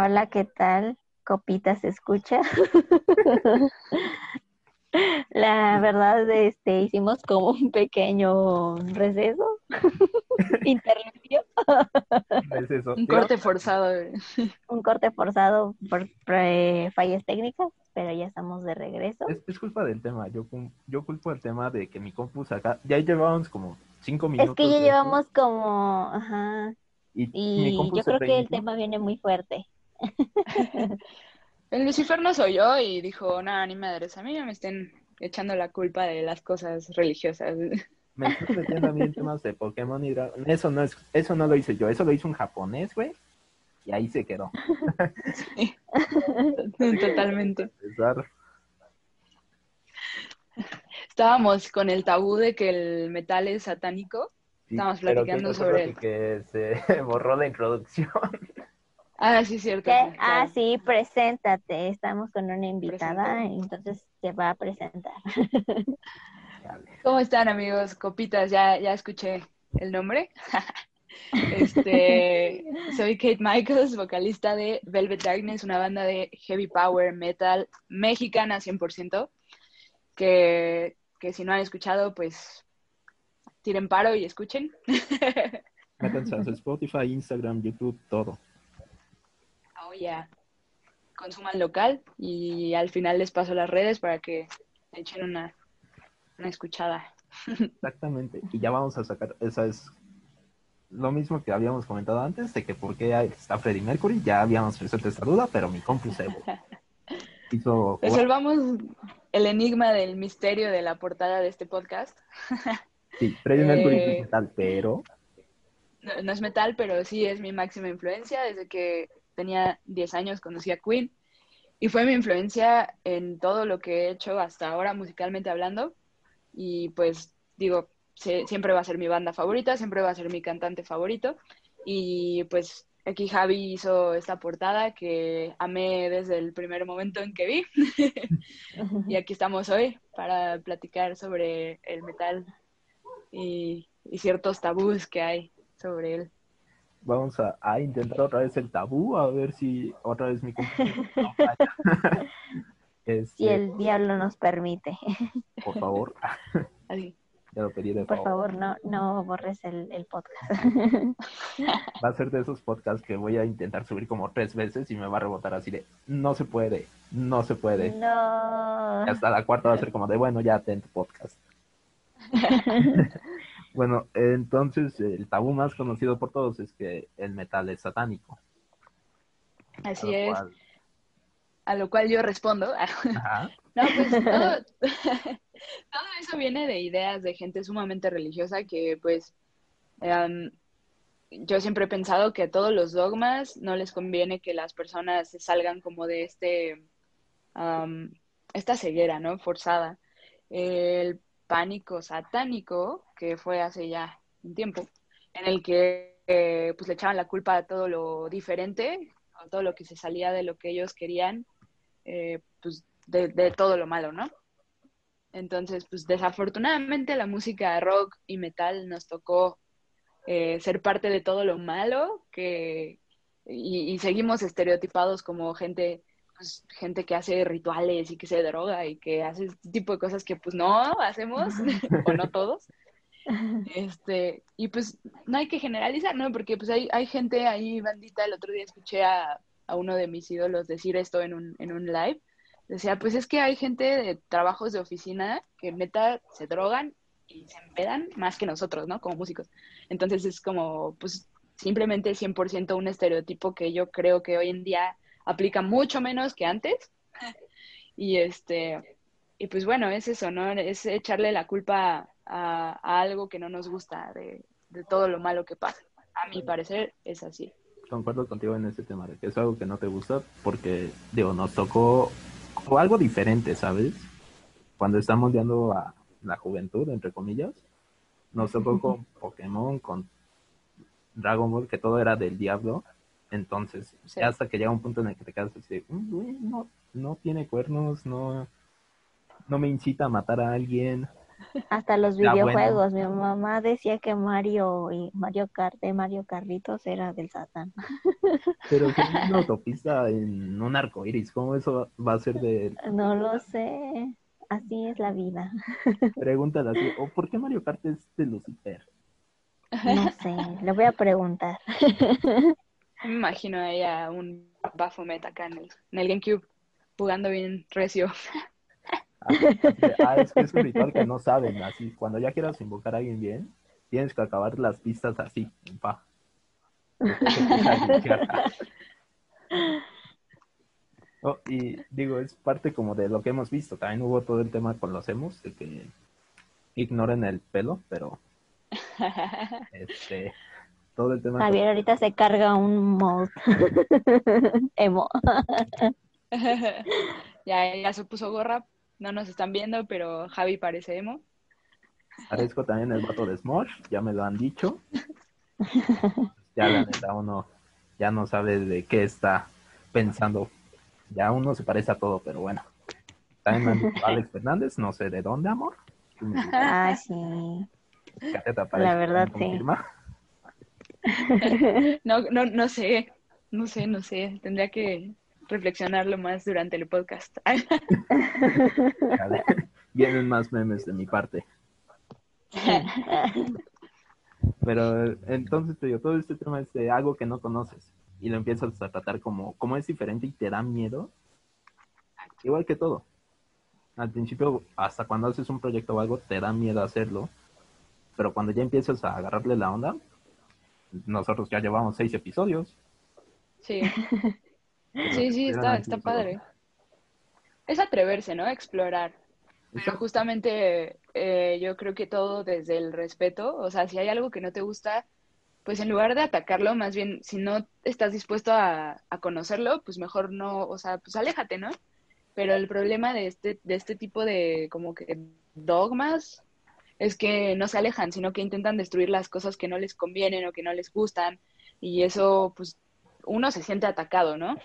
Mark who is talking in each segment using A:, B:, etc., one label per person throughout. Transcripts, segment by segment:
A: Hola, ¿qué tal? Copita se escucha. La verdad, este, hicimos como un pequeño receso, interrumpió.
B: Receso.
C: Un corte forzado. eh.
A: un corte forzado por eh, fallas técnicas, pero ya estamos de regreso.
B: Es, es culpa del tema. Yo, yo culpo el tema de que mi compu saca. Ya llevábamos como cinco minutos.
A: Es que ya llevamos como, ajá,
B: Y, mi
A: y
B: compu
A: yo creo que el tema viene muy fuerte.
C: El Lucifer no soy yo y dijo, no, ni madres, a mí no me estén echando la culpa de las cosas religiosas.
B: Me estoy metiendo a mí en temas de Pokémon y. Eso no, es, eso no lo hice yo. Eso lo hizo un japonés, güey. Y ahí se quedó.
C: Totalmente.
B: Empezar.
C: Estábamos con el tabú de que el metal es satánico.
B: Sí,
C: Estábamos platicando sobre él.
B: Que se borró la introducción.
C: Ah, sí, cierto.
A: Ah, sí, preséntate. Estamos con una invitada,
C: Preséntate.
A: entonces te va a presentar.
C: ¿Cómo están, amigos? Copitas, ya, ya escuché el nombre. Este, soy Kate Michaels, vocalista de Velvet Darkness, una banda de heavy power metal mexicana 100%, que, que si no han escuchado, pues tiren paro y escuchen.
B: Métanse a Spotify, Instagram, YouTube, todo.
C: Yeah. Consuman local y al final les paso las redes para que echen una, una escuchada.
B: Exactamente. Y ya vamos a sacar, esa es lo mismo que habíamos comentado antes, de que por qué está Freddie Mercury, ya habíamos resuelto esta duda, pero mi compu se hizo jugar.
C: Resolvamos el enigma del misterio de la portada de este podcast.
B: Sí, Freddie Mercury
C: Eh,
B: es metal, pero
C: No, no es metal, pero sí es mi máxima influencia. Desde que tenía 10 años conocí a Queen y fue mi influencia en todo lo que he hecho hasta ahora musicalmente hablando. Y pues digo, se- siempre va a ser mi banda favorita, siempre va a ser mi cantante favorito. Y pues aquí Javi hizo esta portada que amé desde el primer momento en que vi. Y aquí estamos hoy para platicar sobre el metal y, y ciertos tabús que hay sobre él.
B: Vamos a, a intentar otra vez el tabú, a ver si otra vez mi no falla. Este,
A: Si el diablo nos permite.
B: por favor, ya lo pedí de
A: Por
B: favor.
A: favor, no, no borres el, el podcast.
B: Va a ser de esos podcasts que voy a intentar subir como tres veces y me va a rebotar así de, no se puede, no se puede.
A: No.
B: Y hasta la cuarta va a ser como de, bueno, ya ten tu podcast. Bueno, entonces el tabú más conocido por todos es que el metal es satánico.
C: Así es. A lo cual yo respondo.
B: Ajá.
C: No, pues todo, todo eso viene de ideas de gente sumamente religiosa que pues em, yo siempre he pensado que a todos los dogmas no les conviene que las personas se salgan como de este am, esta ceguera, ¿no? Forzada. El pánico satánico, que fue hace ya un tiempo, en el que eh, pues le echaban la culpa a todo lo diferente, a todo lo que se salía de lo que ellos querían, eh, pues de, todo lo malo, ¿no? Entonces, pues desafortunadamente la música rock y metal nos tocó eh, ser parte de todo lo malo que y, y seguimos estereotipados como gente pues, gente que hace rituales y que se droga y que hace este tipo de cosas que pues no hacemos o no todos este y pues no hay que generalizar no porque pues hay, hay gente ahí bandita el otro día escuché a, a uno de mis ídolos decir esto en un, en un live decía pues es que hay gente de trabajos de oficina que neta se drogan y se empedan más que nosotros, ¿no? Como músicos. Entonces es como, pues, simplemente 100% un estereotipo que yo creo que hoy en día aplica mucho menos que antes. Y este, y pues bueno, es eso, ¿no? Es echarle la culpa a, a algo que no nos gusta de, de todo lo malo que pasa. A mi parecer es así.
B: Concuerdo contigo en ese tema, de que es algo que no te gusta porque, digo, nos tocó o algo diferente, ¿sabes? Cuando estamos viendo a la juventud, entre comillas, nos tocó con Pokémon, con Dragon Ball, que todo era del diablo. Entonces,
C: Sí.
B: hasta que llega un punto en el que te quedas así "Mm, no, no tiene cuernos, no, no me incita a matar a alguien.
A: Hasta los videojuegos. Mi mamá decía que Mario y Mario Kart de Mario Carritos era del Satán.
B: Pero que en una autopista en un arco iris, ¿cómo eso va a ser de
A: No lo sé. Así es la vida.
B: Pregúntale así, ¿o por qué Mario Kart es de Lucifer?
A: No sé. Le voy a preguntar.
C: Me imagino a ella un Baphomet acá en el, en el GameCube jugando bien recio.
B: Así de, ah, es que es un ritual que no saben, así, cuando ya quieras invocar a alguien bien, tienes que acabar las pistas así, en pa. Oh, y digo, es parte como de lo que hemos visto, también hubo todo el tema con los emos, de que ignoren el pelo, pero este, todo el tema...
A: Javier ahorita se carga un mod emo.
C: ya, ya se puso gorra, no nos están viendo, pero Javi parece emo.
B: Parezco también el vato de Smosh, ya me lo han dicho. Ya la neta uno ya no sabe de qué está pensando. Ya uno se parece a todo, pero bueno. También me han dicho Alex Fernández, no sé de dónde, amor.
A: Ah, sí. La verdad,
B: ¿Me
A: sí.
C: No, no, no sé, no sé, no sé. Tendría que reflexionarlo más durante el podcast.
B: Vienen más memes de mi parte. Pero entonces te digo, todo este tema es de algo que no conoces y lo empiezas a tratar como, como es diferente y te da miedo, igual que todo. Al principio, hasta cuando haces un proyecto o algo, te da miedo hacerlo, pero cuando ya empiezas a agarrarle la onda, nosotros ya llevamos seis episodios.
C: Sí, sí, sí, está, está padre. Es atreverse, ¿no? Explorar. Pero justamente eh, yo creo que todo desde el respeto, o sea, si hay algo que no te gusta, pues en lugar de atacarlo, más bien, si no estás dispuesto a, a conocerlo, pues mejor no, o sea, pues aléjate, ¿no? Pero el problema de este, de este tipo de como que dogmas es que no se alejan, sino que intentan destruir las cosas que no les convienen o que no les gustan, y eso, pues, uno se siente atacado, ¿no?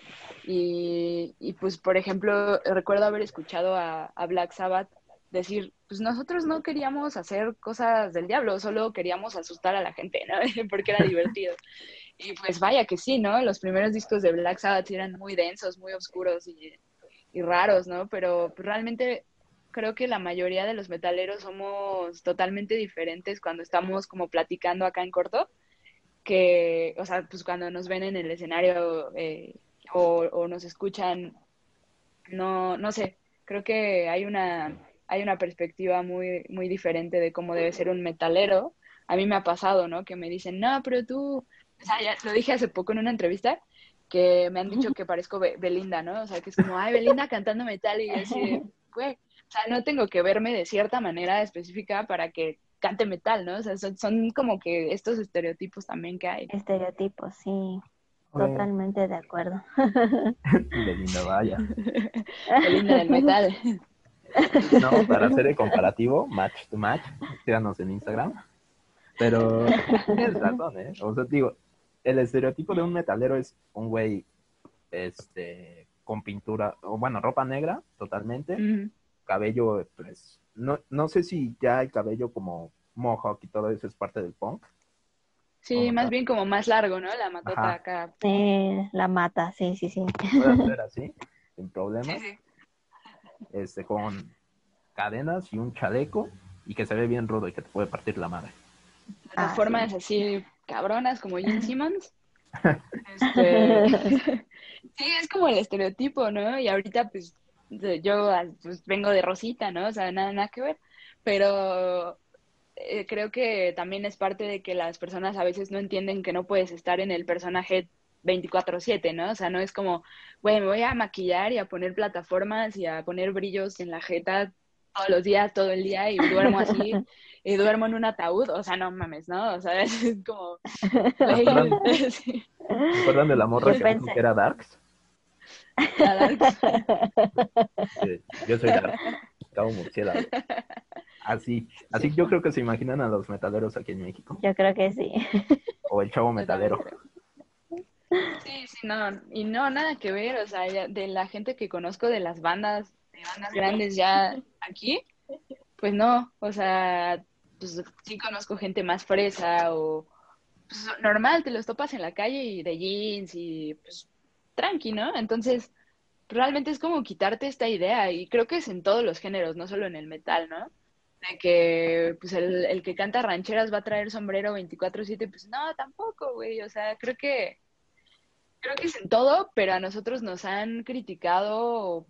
C: Y, pues, por ejemplo, recuerdo haber escuchado a, Black Sabbath decir, pues nosotros no queríamos hacer cosas del diablo, solo queríamos asustar a la gente, ¿no? Porque era divertido. Y pues vaya que sí, ¿no? Los primeros discos de Black Sabbath eran muy densos, muy oscuros y, raros, ¿no? Pero realmente creo que la mayoría de los metaleros somos totalmente diferentes cuando estamos como platicando acá en corto, que, o sea, pues cuando nos ven en el escenario eh, o, o nos escuchan, no, no sé, creo que hay una, hay una perspectiva muy, muy diferente de cómo debe ser un metalero. A mí me ha pasado, ¿no? Que me dicen, no, pero tú, o sea, ya lo dije hace poco en una entrevista, que me han dicho que parezco Be- Belinda, ¿no? O sea, que es como, ay, Belinda cantando metal y así, güey, o sea, no tengo que verme de cierta manera específica para que cante metal, ¿no? O sea, son, son como que estos estereotipos también que hay.
A: Estereotipos, sí. Totalmente de acuerdo.
B: Belinda, vaya.
C: Belinda del metal.
B: No, para hacer el comparativo, match to match, síganos en Instagram. Pero tienes razón, ¿eh? O sea, digo, el estereotipo de un metalero es un güey este, con pintura, o bueno, ropa negra, totalmente, cabello, pues, no, no sé si ya el cabello como mohawk y todo eso es parte del punk.
C: Sí, más
B: tal.
C: bien como más largo, ¿no? La matota
B: Ajá.
C: acá.
A: Eh, la mata, sí, sí, sí.
B: Puede ser así, sin problema,
C: Sí, sí.
B: este, con cadenas y un chaleco y que se ve bien rudo y que te puede partir la madre.
C: De
A: Ah,
C: formas así cabronas como Gene Simmons. Este, sí, es como el estereotipo, ¿no? Y ahorita pues yo ah, pues, vengo de Rosita, ¿no? O sea, nada, nada que ver. Pero eh, creo que también es parte de que las personas a veces no entienden que no puedes estar en el personaje 24/7, ¿no? O sea, no es como, güey, me voy a maquillar y a poner plataformas y a poner brillos en la jeta todos los días, todo el día y duermo así y duermo en un ataúd, o sea, no mames, ¿no? O sea, es como, sí,
B: ¿Se acuerdan de la morra que era Darks?
C: La.
B: Sí, yo soy Darks, cabo murciélago. Así, así yo creo que se imaginan a los metaleros aquí en México,
A: Yo creo que sí.
B: o el chavo metalero.
C: Sí, sí, no, y no, nada que ver, o sea, ya de la gente que conozco de las bandas, de bandas grandes ya aquí, pues no, o sea, pues sí conozco gente más fresa o pues, normal, te los topas en la calle y de jeans y pues tranqui, ¿no? Entonces, realmente es como quitarte esta idea y creo que es en todos los géneros, no solo en el metal, ¿no? De que pues el, el que canta rancheras va a traer sombrero 24/7, pues no, tampoco, güey, o sea, creo que creo que es en todo, pero a nosotros nos han criticado,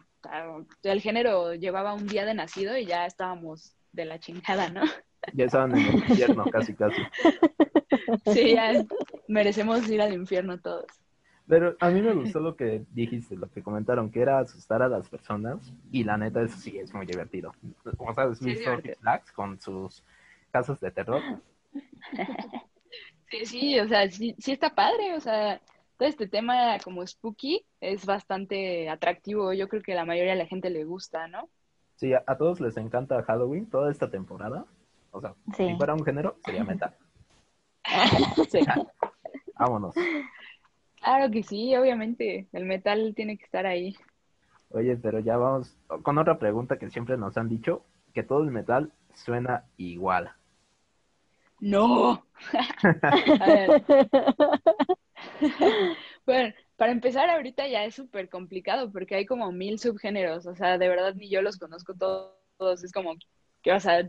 C: el género llevaba un día de nacido y ya estábamos de la chingada, ¿no?
B: Ya estaban en el infierno, casi, casi.
C: Sí, ya merecemos ir al infierno todos.
B: Pero a mí me gustó lo que dijiste, lo que comentaron, que era asustar a las personas. Y la neta, eso sí es muy divertido. Como sabes,
C: Sí,
B: visto
C: divertido.
B: Flags con sus casos de terror.
C: Sí, sí, o sea, sí, sí está padre, o sea, todo este tema como spooky es bastante atractivo, yo creo que a la mayoría de la gente le gusta, ¿no?
B: Sí, a, a todos les encanta Halloween toda esta temporada. O sea,
A: Sí.
B: si fuera un género, sería metal.
C: Sí.
B: Vámonos.
C: Claro que sí, obviamente, el metal tiene que estar ahí.
B: Oye, pero ya vamos con otra pregunta que siempre nos han dicho, que todo el metal suena igual.
C: No. A ver, bueno, para empezar ahorita ya es súper complicado porque hay como mil subgéneros, o sea, de verdad ni yo los conozco todos, es como que, o sea,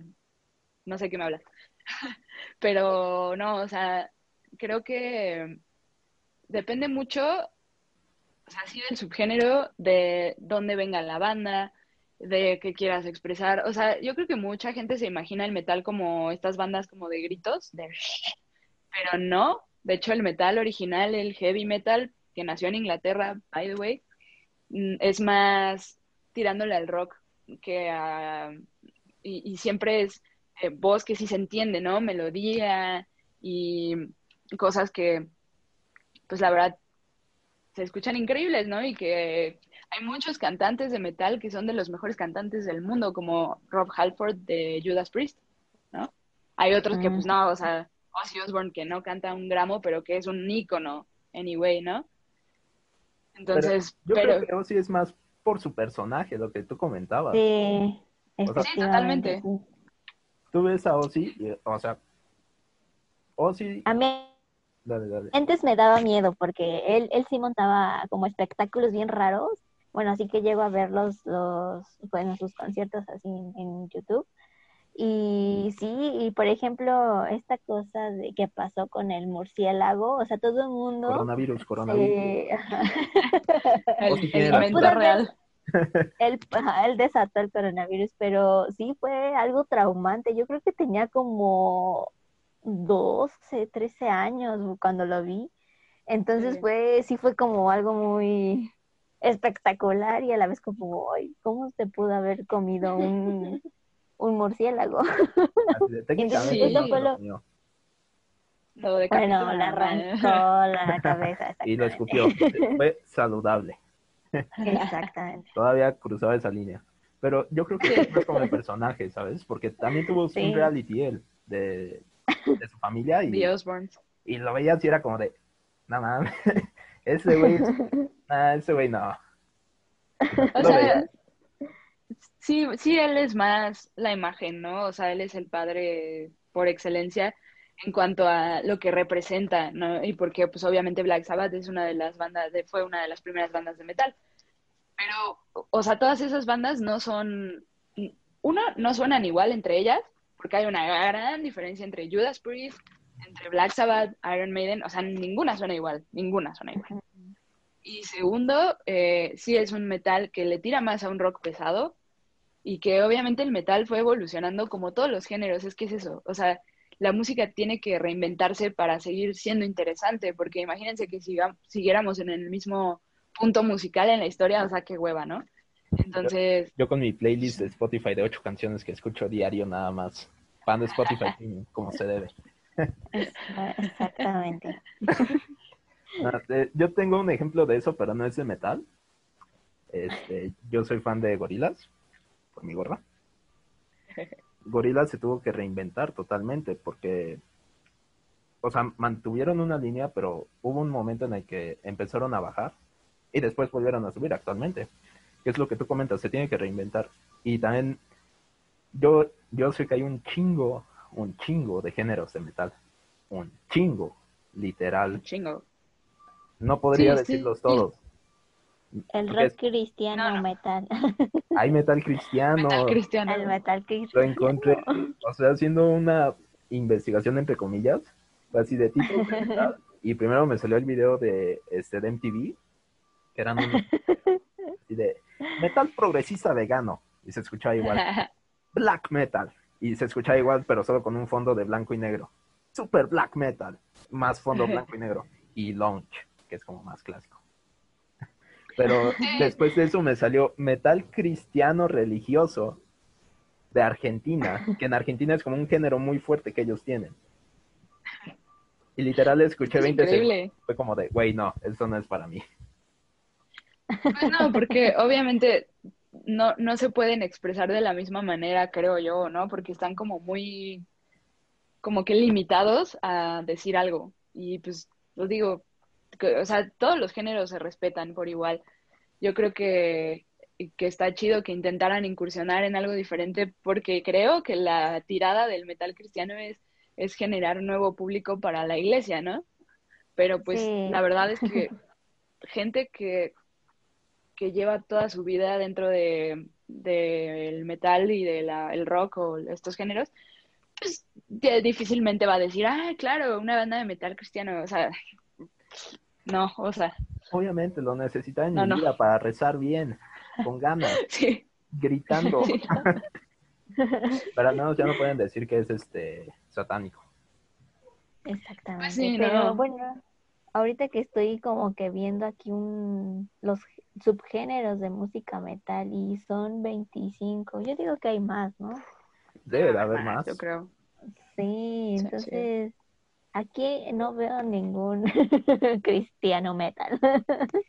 C: no sé qué me hablas. Pero no, o sea, creo que depende mucho, o sea, sí del subgénero, de dónde venga la banda, de qué quieras expresar. O sea, yo creo que mucha gente se imagina el metal como estas bandas como de gritos, de... pero no. De hecho, el metal original, el heavy metal, que nació en Inglaterra, by the way, mm, es más tirándole al rock que a... Y, siempre es eh, voz que sí se entiende, ¿no? Melodía y cosas que, pues la verdad, se escuchan increíbles, ¿no? Y que hay muchos cantantes de metal que son de los mejores cantantes del mundo, como Rob Halford de Judas Priest, ¿no? Hay otros que, pues no, o sea, Ozzy Osbourne que no canta un gramo, pero que es un ícono, anyway, ¿no? Entonces,
B: Yo
C: pero,
B: creo que Ozzy es más por su personaje, lo que tú comentabas.
A: Sí,
B: sea,
C: totalmente.
B: Tú ves a Ozzy, y, o sea, Ozzy,
A: A mí
B: dale, dale.
A: antes me daba miedo porque él, él sí montaba como espectáculos bien raros. Bueno, así que llego a ver los, los, bueno, sus conciertos así en, en YouTube. Y sí, y por ejemplo, esta cosa de que pasó con el murciélago, o sea, todo el mundo
B: Coronavirus, coronavirus.
A: eh,
C: el, el real.
A: él desató el coronavirus, pero sí fue algo traumante. Yo creo que tenía como 12, 13 años cuando lo vi. Entonces fue, sí fue como algo muy espectacular y a la vez como, "Ay, ¿cómo se pudo haber comido un, un murciélago?
B: De, técnicamente
C: Sí.
A: fue
B: lo
A: lo-
C: decapitó
A: Bueno,
C: la
A: arrancó la cabeza.
B: Y lo escupió. Fue saludable.
A: Exactamente.
B: Todavía cruzaba esa línea. Pero yo creo que es como el personaje, ¿sabes? Porque también tuvo
A: Sí.
B: un reality él de, de su familia y,
C: The
B: y lo veías y era como de, no mames, ese güey, ah, ese güey no.
C: O
B: Lo
C: sea,
B: veías.
C: sí, sí, él es más la imagen, ¿no? O sea, él es el padre por excelencia en cuanto a lo que representa, ¿no? Y porque, pues, obviamente Black Sabbath es una de las bandas, de, fue una de las primeras bandas de metal. Pero, o sea, todas esas bandas no son, uno, no suenan igual entre ellas, porque hay una gran diferencia entre Judas Priest, entre Black Sabbath, Iron Maiden, o sea, ninguna suena igual, ninguna suena igual. Y segundo, eh, sí es un metal que le tira más a un rock pesado y que obviamente el metal fue evolucionando como todos los géneros, es que es eso, o sea, la música tiene que reinventarse para seguir siendo interesante, porque imagínense que siga- siguiéramos en el mismo punto musical en la historia, o sea, qué hueva, ¿no? Entonces,
B: Yo con mi playlist de Spotify de ocho canciones que escucho diario nada más. Fan de Spotify como se debe.
A: Exactamente.
B: Ah, eh, Yo tengo un ejemplo de eso, pero no es de metal. Este, yo soy fan de Gorilas, por mi gorra. Gorilas se tuvo que reinventar totalmente porque, o sea, mantuvieron una línea, pero hubo un momento en el que empezaron a bajar y después volvieron a subir actualmente. Que es lo que tú comentas, se tiene que reinventar. Y también yo, yo sé que hay un chingo, un chingo de géneros de metal. Un chingo, literal.
C: Chingo.
B: No podría
C: Sí,
B: decirlos
C: sí.
B: todos.
A: El rock cristiano
C: No, no.
A: metal.
B: Hay metal cristiano.
C: Metal cristiano.
A: El metal
B: Lo
A: cristiano.
B: encontré, o sea, haciendo una investigación entre comillas, así de tipo metal, y primero me salió el video de este de MTV, que eran unos- así de metal progresista vegano, y se escuchaba igual, black metal, y se escuchaba igual, pero solo con un fondo de blanco y negro, super black metal, más fondo blanco y negro, y launch, que es como más clásico. Pero después de eso me salió metal cristiano religioso de Argentina, que en Argentina es como un género muy fuerte que ellos tienen. Y literal escuché
C: Es
B: 20 segundos.
C: increíble.
B: Fue como de, güey, no, eso no es para mí.
C: Pues no, porque obviamente no, no se pueden expresar de la misma manera, creo yo, ¿no? Porque están como muy, como que limitados a decir algo. Y pues, lo digo, que, o sea, todos los géneros se respetan por igual. Yo creo que, que está chido que intentaran incursionar en algo diferente, porque creo que la tirada del metal cristiano es, es generar un nuevo público para la iglesia, ¿no? Pero pues
A: Sí.
C: la verdad es que gente que que lleva toda su vida dentro de del metal y del el rock o estos géneros, pues difícilmente va a decir, ah, claro, una banda de metal cristiano, o sea, no, o sea,
B: Obviamente lo necesitaba en
C: No,
B: mi
C: no.
B: vida para rezar bien, con ganas,
C: sí,
B: gritando.
C: sí.
B: Pero al menos ya no pueden decir que es este satánico.
A: Exactamente.
C: Pues sí,
A: Pero
C: no.
A: bueno, ahorita que estoy como que viendo aquí un, los subgéneros de música metal y son 25, yo digo que hay más, ¿no?
B: Debe de haber más.
C: Yo creo.
A: Sí,
C: Sí,
A: entonces aquí no veo ningún cristiano metal.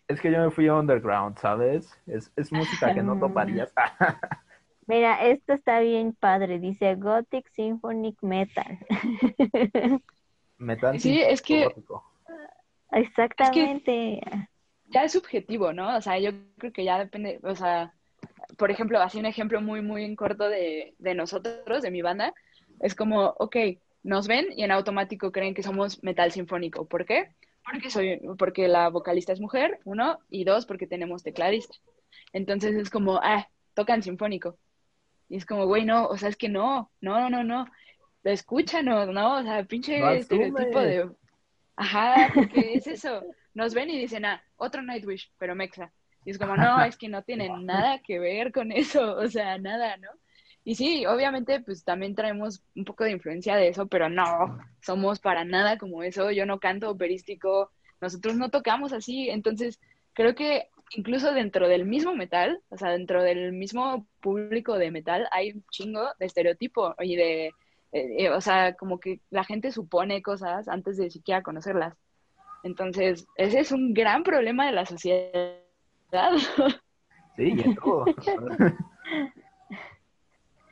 B: Es que yo me fui underground, ¿sabes? Es, es música que no
A: Mm.
B: toparías.
A: Mira, esto está bien padre, dice Gothic Symphonic Metal.
B: Metal
C: Sí, es que-.
A: Exactamente.
C: Ya es subjetivo, ¿no? O sea, yo creo que ya depende, o sea, por ejemplo, así un ejemplo muy, muy en corto de, de nosotros, de mi banda, es como, ok, nos ven y en automático creen que somos metal sinfónico. ¿Por qué? Porque soy, porque la vocalista es mujer, uno, y dos, porque tenemos tecladista. Entonces es como, ah, tocan sinfónico. Y es como, güey, no, o sea, es que no, no, no, no, no. Escúchanos, ¿no? O sea, pinche
B: No
C: estereotipo de. Ajá, porque es eso. Nos ven y dicen, ah, otro Nightwish, pero mexa. Y es como, no, es que no tienen nada que ver con eso, o sea, nada, ¿no? Y sí, obviamente, pues también traemos un poco de influencia de eso, pero no, somos para nada como eso. Yo no canto operístico, nosotros no tocamos así, entonces creo que incluso dentro del mismo metal, o sea, dentro del mismo público de metal, hay un chingo de estereotipo y de, eh, eh, o sea, como que la gente supone cosas antes de siquiera conocerlas. Entonces, ese es un gran problema de la sociedad.
B: Sí, y en todo.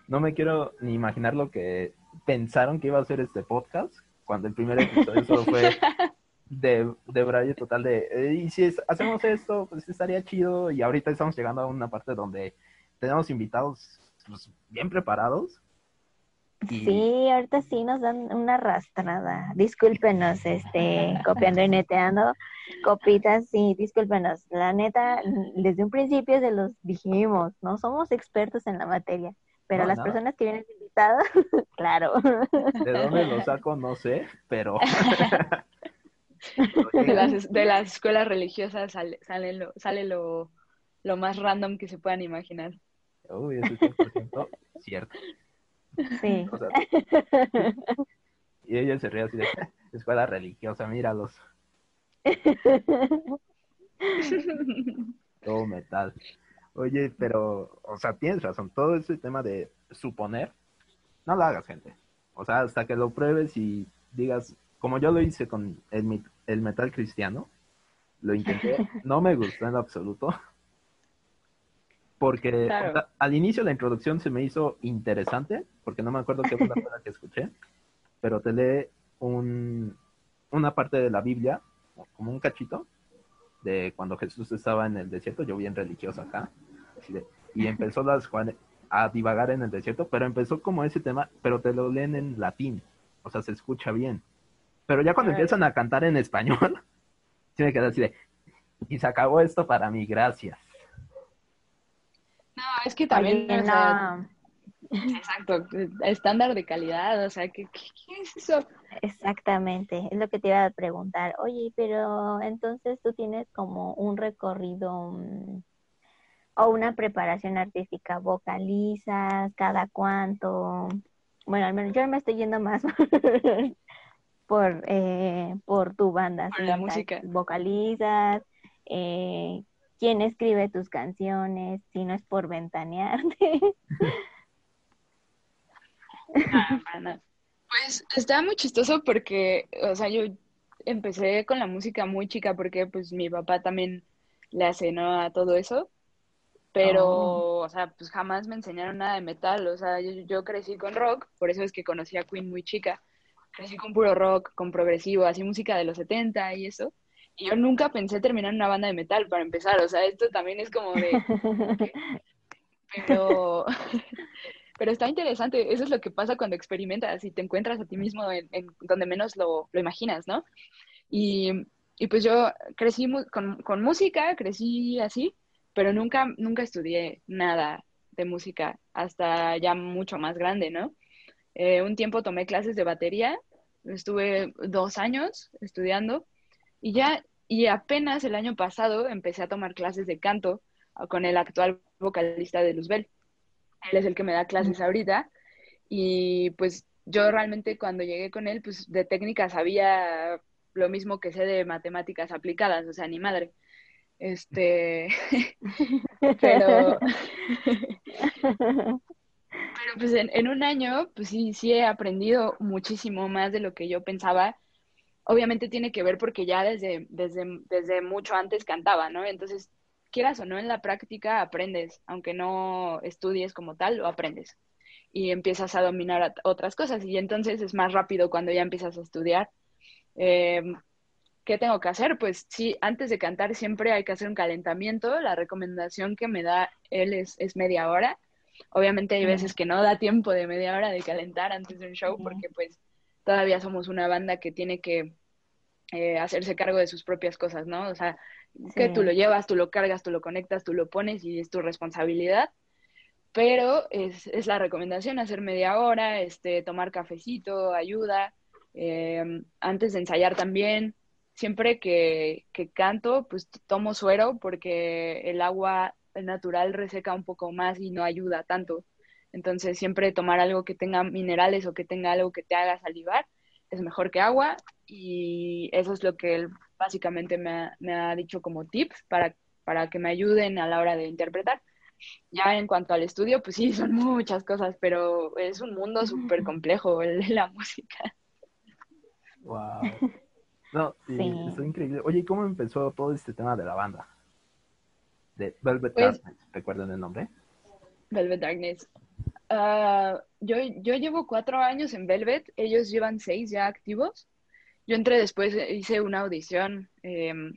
B: No me quiero ni imaginar lo que pensaron que iba a ser este podcast cuando el primer episodio solo fue de, de braille total de, y si hacemos esto, pues estaría chido. Y ahorita estamos llegando a una parte donde tenemos invitados pues, bien preparados. Y
A: Sí, ahorita sí nos dan una arrastrada. Discúlpenos, este, copiando y neteando, copitas, sí, discúlpenos. La neta, desde un principio se los dijimos, no somos expertos en la materia, pero
B: No,
A: las personas que vienen invitadas, claro.
B: de dónde lo saco, no sé, pero...
C: De las, de las escuelas religiosas sale, sale, lo, sale lo, lo más random que se puedan imaginar.
B: Uy, eso es 100% cierto.
A: Sí.
B: O sea, y ella se ríe así de escuela religiosa, míralos, todo metal. Oye, pero, o sea, tienes razón, todo ese tema de suponer, no lo hagas, gente. O sea, hasta que lo pruebes y digas, como yo lo hice con el, el metal cristiano, lo intenté, no me gustó en absoluto. Porque
C: Claro.
B: o sea, al inicio la introducción se me hizo interesante, porque no me acuerdo qué fue la palabra que escuché, pero te lee un, una parte de la Biblia, como un cachito, de cuando Jesús estaba en el desierto, yo bien religioso acá, de- y empezó las, a divagar en el desierto, pero empezó como ese tema, pero te lo leen en latín, o sea, se escucha bien. Pero ya cuando empiezan a cantar en español, sí me queda así de, y se acabó esto para mí, gracias.
C: Es que también, exacto, estándar de calidad, o sea, ¿qué, ¿qué, es eso?
A: Exactamente, es lo que te iba a preguntar. Oye, pero entonces tú tienes como un recorrido mm, o una preparación artística, vocalizas, cada cuánto. Bueno, al menos yo me estoy yendo más por, eh, por tu banda.
C: Por la música.
A: Vocalizas, eh, quién escribe tus canciones, si no es por ventanearte.
C: Pues está muy chistoso porque, o sea, yo empecé con la música muy chica porque pues mi papá también le hace, ¿no? A todo eso. Pero, oh. o sea, pues jamás me enseñaron nada de metal. O sea, yo, yo, crecí con rock, por eso es que conocí a Queen muy chica. Crecí con puro rock, con progresivo, así música de los 70 y eso. Y yo nunca pensé terminar en una banda de metal para empezar. O sea, esto también es como de... Pero, pero está interesante. Eso es lo que pasa cuando experimentas y te encuentras a ti mismo en, donde menos lo, lo, imaginas, ¿no? Y, y, pues yo crecí con, con música, crecí así, pero nunca, nunca estudié nada de música hasta ya mucho más grande, ¿no? Eh, un tiempo tomé clases de batería, estuve dos años estudiando y ya, y apenas el año pasado empecé a tomar clases de canto con el actual vocalista de Luzbel. Él es el que me da clases ahorita y pues yo realmente cuando llegué con él, pues de técnica sabía lo mismo que sé de matemáticas aplicadas, o sea, ni madre. Este, pero, pero pues en, un año, pues sí, sí he aprendido muchísimo más de lo que yo pensaba. Obviamente tiene que ver porque ya desde, desde, desde mucho antes cantaba, ¿no? Entonces, quieras o no, en la práctica aprendes, aunque no estudies como tal, lo aprendes. Y empiezas a dominar otras cosas y entonces es más rápido cuando ya empiezas a estudiar. Eh, ¿qué tengo que hacer? Pues sí, antes de cantar siempre hay que hacer un calentamiento. La recomendación que me da él es, media hora. Obviamente hay veces que no da tiempo de media hora de calentar antes de un show porque pues todavía somos una banda que tiene que eh, hacerse cargo de sus propias cosas, ¿no? O sea, que tú lo llevas, tú lo cargas, tú lo conectas, tú lo pones y es tu responsabilidad. Pero es, es la recomendación hacer media hora, este, tomar cafecito, ayuda, eh, antes de ensayar también, siempre que, canto, pues tomo suero porque el agua natural reseca un poco más y no ayuda tanto. Entonces, siempre tomar algo que tenga minerales o que tenga algo que te haga salivar es mejor que agua y eso es lo que él básicamente me ha, dicho como tips para, para que me ayuden a la hora de interpretar. Ya en cuanto al estudio, pues sí, son muchas cosas, pero es un mundo súper complejo el de la música.
B: Wow. No, sí, es increíble. Oye, ¿cómo empezó todo este tema de la banda? De Velvet pues Darkness, ¿recuerdan el nombre?
C: Velvet Darkness. Uh, yo, yo llevo cuatro años en Velvet, ellos llevan seis ya activos. Yo entré después, hice una audición em,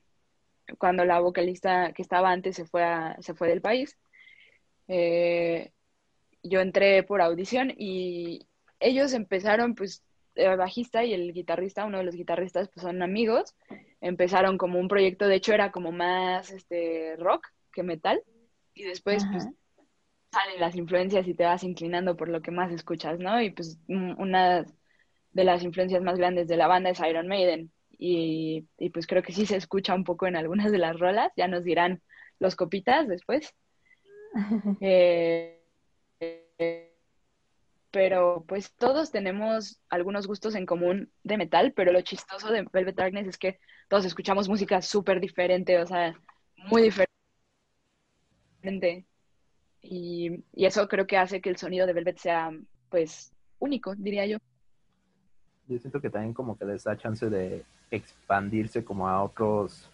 C: cuando la vocalista que estaba antes se fue, a, se fue del país. Eh, yo entré por audición y ellos empezaron pues el bajista y el guitarrista, uno de los guitarristas, pues son amigos. Empezaron como un proyecto, de hecho era como más este rock que metal. Y después, pues, salen las influencias y te vas inclinando por lo que más escuchas, ¿no? Y pues una de las influencias más grandes de la banda es Iron Maiden. Y, y pues creo que sí se escucha un poco en algunas de las rolas, ya nos dirán los copitas después. eh, eh pero pues todos tenemos algunos gustos en común de metal, pero lo chistoso de Velvet Darkness es que todos escuchamos música súper diferente, o sea, muy diferente. Y, y, eso creo que hace que el sonido de Velvet sea, pues, único, diría yo.
B: Yo siento que también como que les da chance de expandirse como a otros,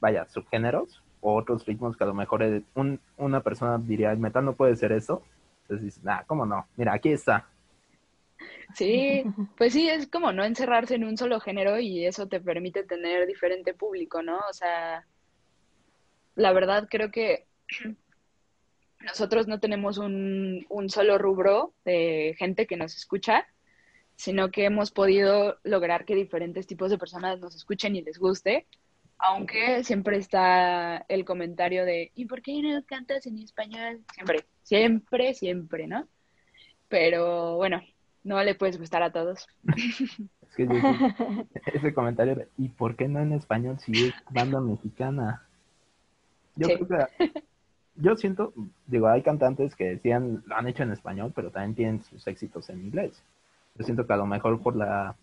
B: vaya, subgéneros o otros ritmos que a lo mejor un, una persona diría, el metal no puede ser eso, entonces dices, nah, ¿cómo no? Mira, aquí está.
C: Sí, pues sí, es como no encerrarse en un solo género y eso te permite tener diferente público, ¿no? O sea, la verdad creo que nosotros no tenemos un, un solo rubro de gente que nos escucha, sino que hemos podido lograr que diferentes tipos de personas nos escuchen y les guste, aunque siempre está el comentario de, ¿y por qué no cantas en español? Siempre, siempre, siempre, ¿no? Pero bueno, no le puedes gustar a todos.
B: Es que yo, ese comentario de, ¿y por qué no en español si es banda mexicana? Yo
C: Sí.
B: creo que, yo siento, digo, hay cantantes que decían, lo han hecho en español, pero también tienen sus éxitos en inglés. Yo siento que a lo mejor por la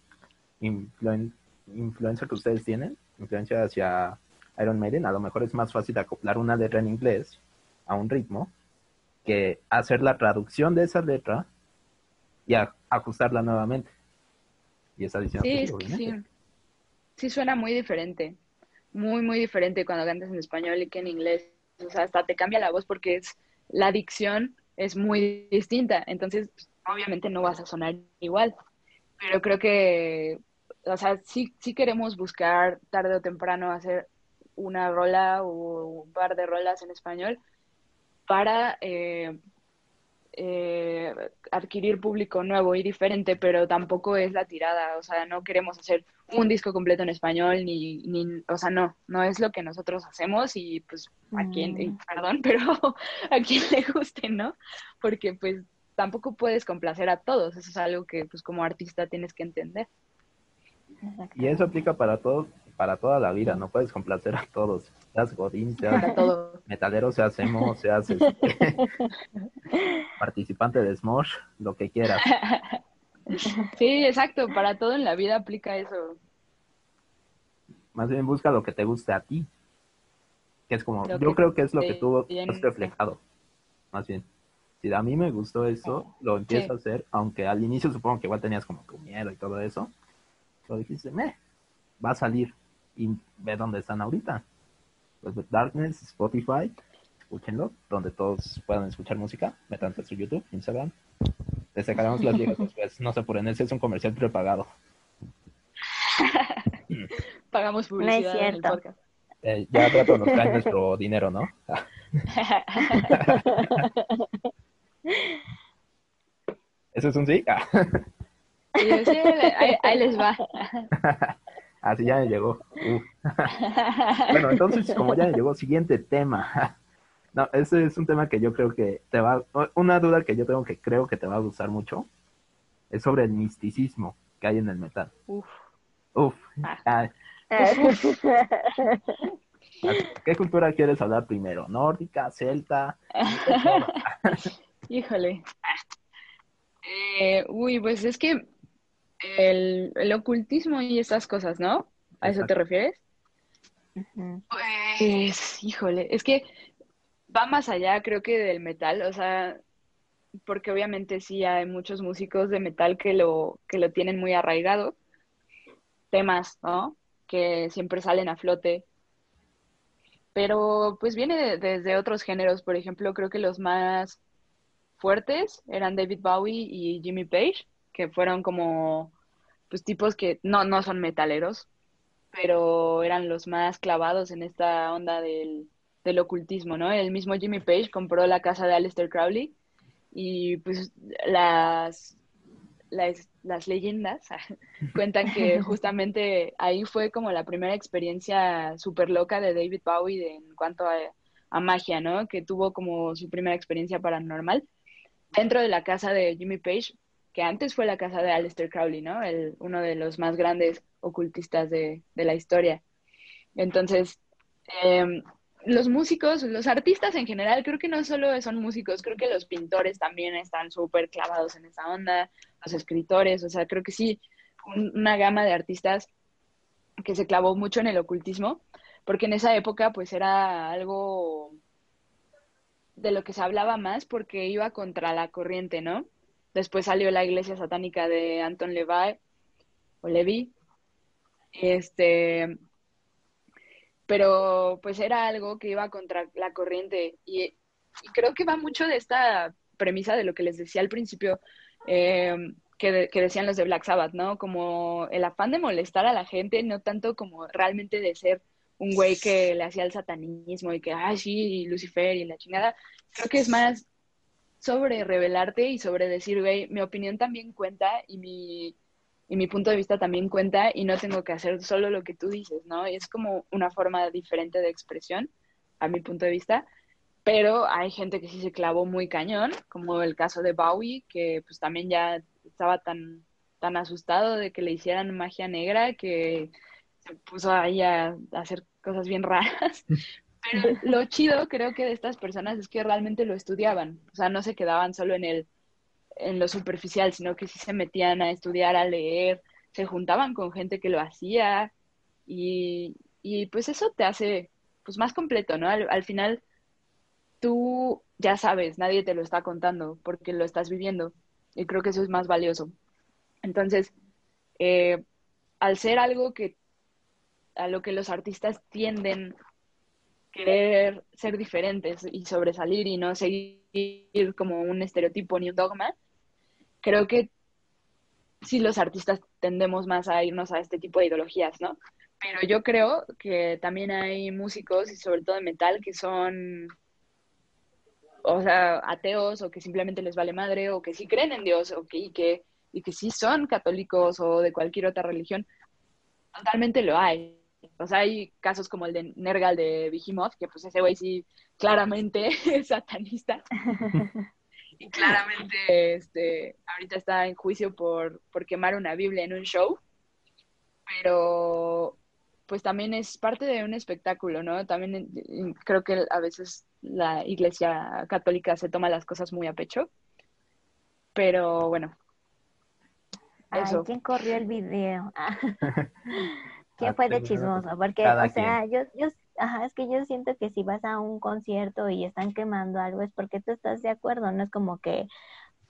B: influen- influencia que ustedes tienen, influencia hacia Iron Maiden, a lo mejor es más fácil acoplar una letra en inglés a un ritmo que hacer la traducción de esa letra y a- ajustarla nuevamente. Y esa edición,
C: Sí,
B: pues,
C: es sí. Sí suena muy diferente. Muy, muy diferente cuando cantas en español y que en inglés. O sea, hasta te cambia la voz porque es la dicción es muy distinta. Entonces, obviamente no vas a sonar igual. Pero creo que, o sea, sí queremos buscar tarde o temprano hacer una rola o un par de rolas en español para eh, eh, adquirir público nuevo y diferente, pero tampoco es la tirada, o sea, no queremos hacer un disco completo en español, ni, ni o sea, no, no es lo que nosotros hacemos y pues a quien,
A: Mm.
C: perdón, pero a quien le guste, ¿no? Porque pues tampoco puedes complacer a todos, eso es algo que pues como artista tienes que entender.
B: Y eso aplica para todo, para toda la vida, no puedes complacer a todos. Seas godín, seas
C: todo.
B: metalero, seas emo, seas este, participante de Smosh, lo que quieras.
C: Sí, exacto, para todo en la vida aplica eso.
B: Más bien busca lo que te guste a ti. Que es como,
C: Lo
B: yo
C: que
B: creo que es lo que tú has reflejado. Más bien. Si a mí me gustó eso, lo empiezo
C: Sí.
B: a hacer, aunque al inicio supongo que igual tenías como tu miedo y todo eso. Pero dijiste, me, va a salir y ve dónde están ahorita. Pues Darkness, Spotify, escúchenlo, donde todos puedan escuchar música, métanse a su YouTube, Instagram. Les sacaremos las viejas después, no se apuren, ese es un comercial prepagado.
C: Pagamos
A: No es
C: publicidad en el
A: cierto.
C: podcast.
B: Eh, ya rato nos traen nuestro dinero, ¿no? ¿Eso es un sí? Ah,
C: Sí, sí, ahí, ahí les va.
B: Así ya me llegó. Bueno, entonces, como ya me llegó, siguiente tema. No, ese es un tema que yo creo que te va, una duda que yo tengo que creo que te va a gustar mucho, es sobre el misticismo que hay en el metal.
C: Uf.
B: Uf, ah, ¿qué cultura quieres hablar primero? ¿Nórdica, celta?
C: Híjole. Eh, uy, pues es que el, el ocultismo y esas cosas, ¿no? ¿A eso te refieres? Pues, híjole, es que va más allá, creo que del metal, o sea, porque obviamente sí hay muchos músicos de metal que lo, que lo tienen muy arraigado, temas, ¿no? Que siempre salen a flote, pero pues viene de- desde otros géneros, por ejemplo, creo que los más fuertes eran David Bowie y Jimmy Page, que fueron como, pues tipos que no, no son metaleros, pero eran los más clavados en esta onda del, del ocultismo, ¿no? El mismo Jimmy Page compró la casa de Aleister Crowley y pues las, las, las leyendas cuentan que justamente ahí fue como la primera experiencia súper loca de David Bowie de- en cuanto a, a magia, ¿no? Que tuvo como su primera experiencia paranormal dentro de la casa de Jimmy Page, que antes fue la casa de Aleister Crowley, ¿no? El, uno de los más grandes ocultistas de, de la historia. Entonces, em, los músicos, los artistas en general, creo que no solo son músicos, creo que los pintores también están súper clavados en esa onda, los escritores, o sea, creo que sí, un- una gama de artistas que se clavó mucho en el ocultismo, porque en esa época pues era algo de lo que se hablaba más porque iba contra la corriente, ¿no? Después salió la iglesia satánica de Anton Levi, o Levi, este, pero pues era algo que iba contra la corriente y, creo que va mucho de esta premisa de lo que les decía al principio, eh, que, que decían los de Black Sabbath, ¿no? Como el afán de molestar a la gente, no tanto como realmente de ser un güey que le hacía el satanismo y que, ay, sí, Lucifer y la chingada. Creo que es más sobre revelarte y sobre decir, güey, mi opinión también cuenta y mi, y mi punto de vista también cuenta y no tengo que hacer solo lo que tú dices, ¿no? Es como una forma diferente de expresión, a mi punto de vista, pero hay gente que sí se clavó muy cañón, como el caso de Bowie, que pues también ya estaba tan, tan asustado de que le hicieran magia negra que se puso ahí a, hacer cosas bien raras. Lo chido creo que de estas personas es que realmente lo estudiaban, o sea, no se quedaban solo en el en lo superficial, sino que sí se metían a estudiar, a leer, se juntaban con gente que lo hacía y, y pues eso te hace pues más completo, ¿no? Al, al, final tú ya sabes, nadie te lo está contando porque lo estás viviendo y creo que eso es más valioso. Entonces, eh, al ser algo que a lo que los artistas tienden querer ser diferentes y sobresalir y no seguir como un estereotipo ni un dogma, creo que sí los artistas tendemos más a irnos a este tipo de ideologías, ¿no? Pero yo creo que también hay músicos, y sobre todo de metal, que son, o sea, ateos o que simplemente les vale madre o que sí creen en Dios o que, y, que, y que sí son católicos o de cualquier otra religión. Totalmente lo hay. O sea, hay casos como el de Nergal de Behemoth, que pues ese güey sí claramente es satanista. y claramente este, ahorita está en juicio por, por quemar una Biblia en un show. Pero pues también es parte de un espectáculo, ¿no? También creo que a veces la iglesia católica se toma las cosas muy a pecho. Pero bueno.
A: Eso. ¿quién corrió el video? ¿Quién fue de chismoso? Porque, o sea, yo, yo, ajá, es que yo siento que si vas a un concierto y están quemando algo es porque tú estás de acuerdo, no es como que,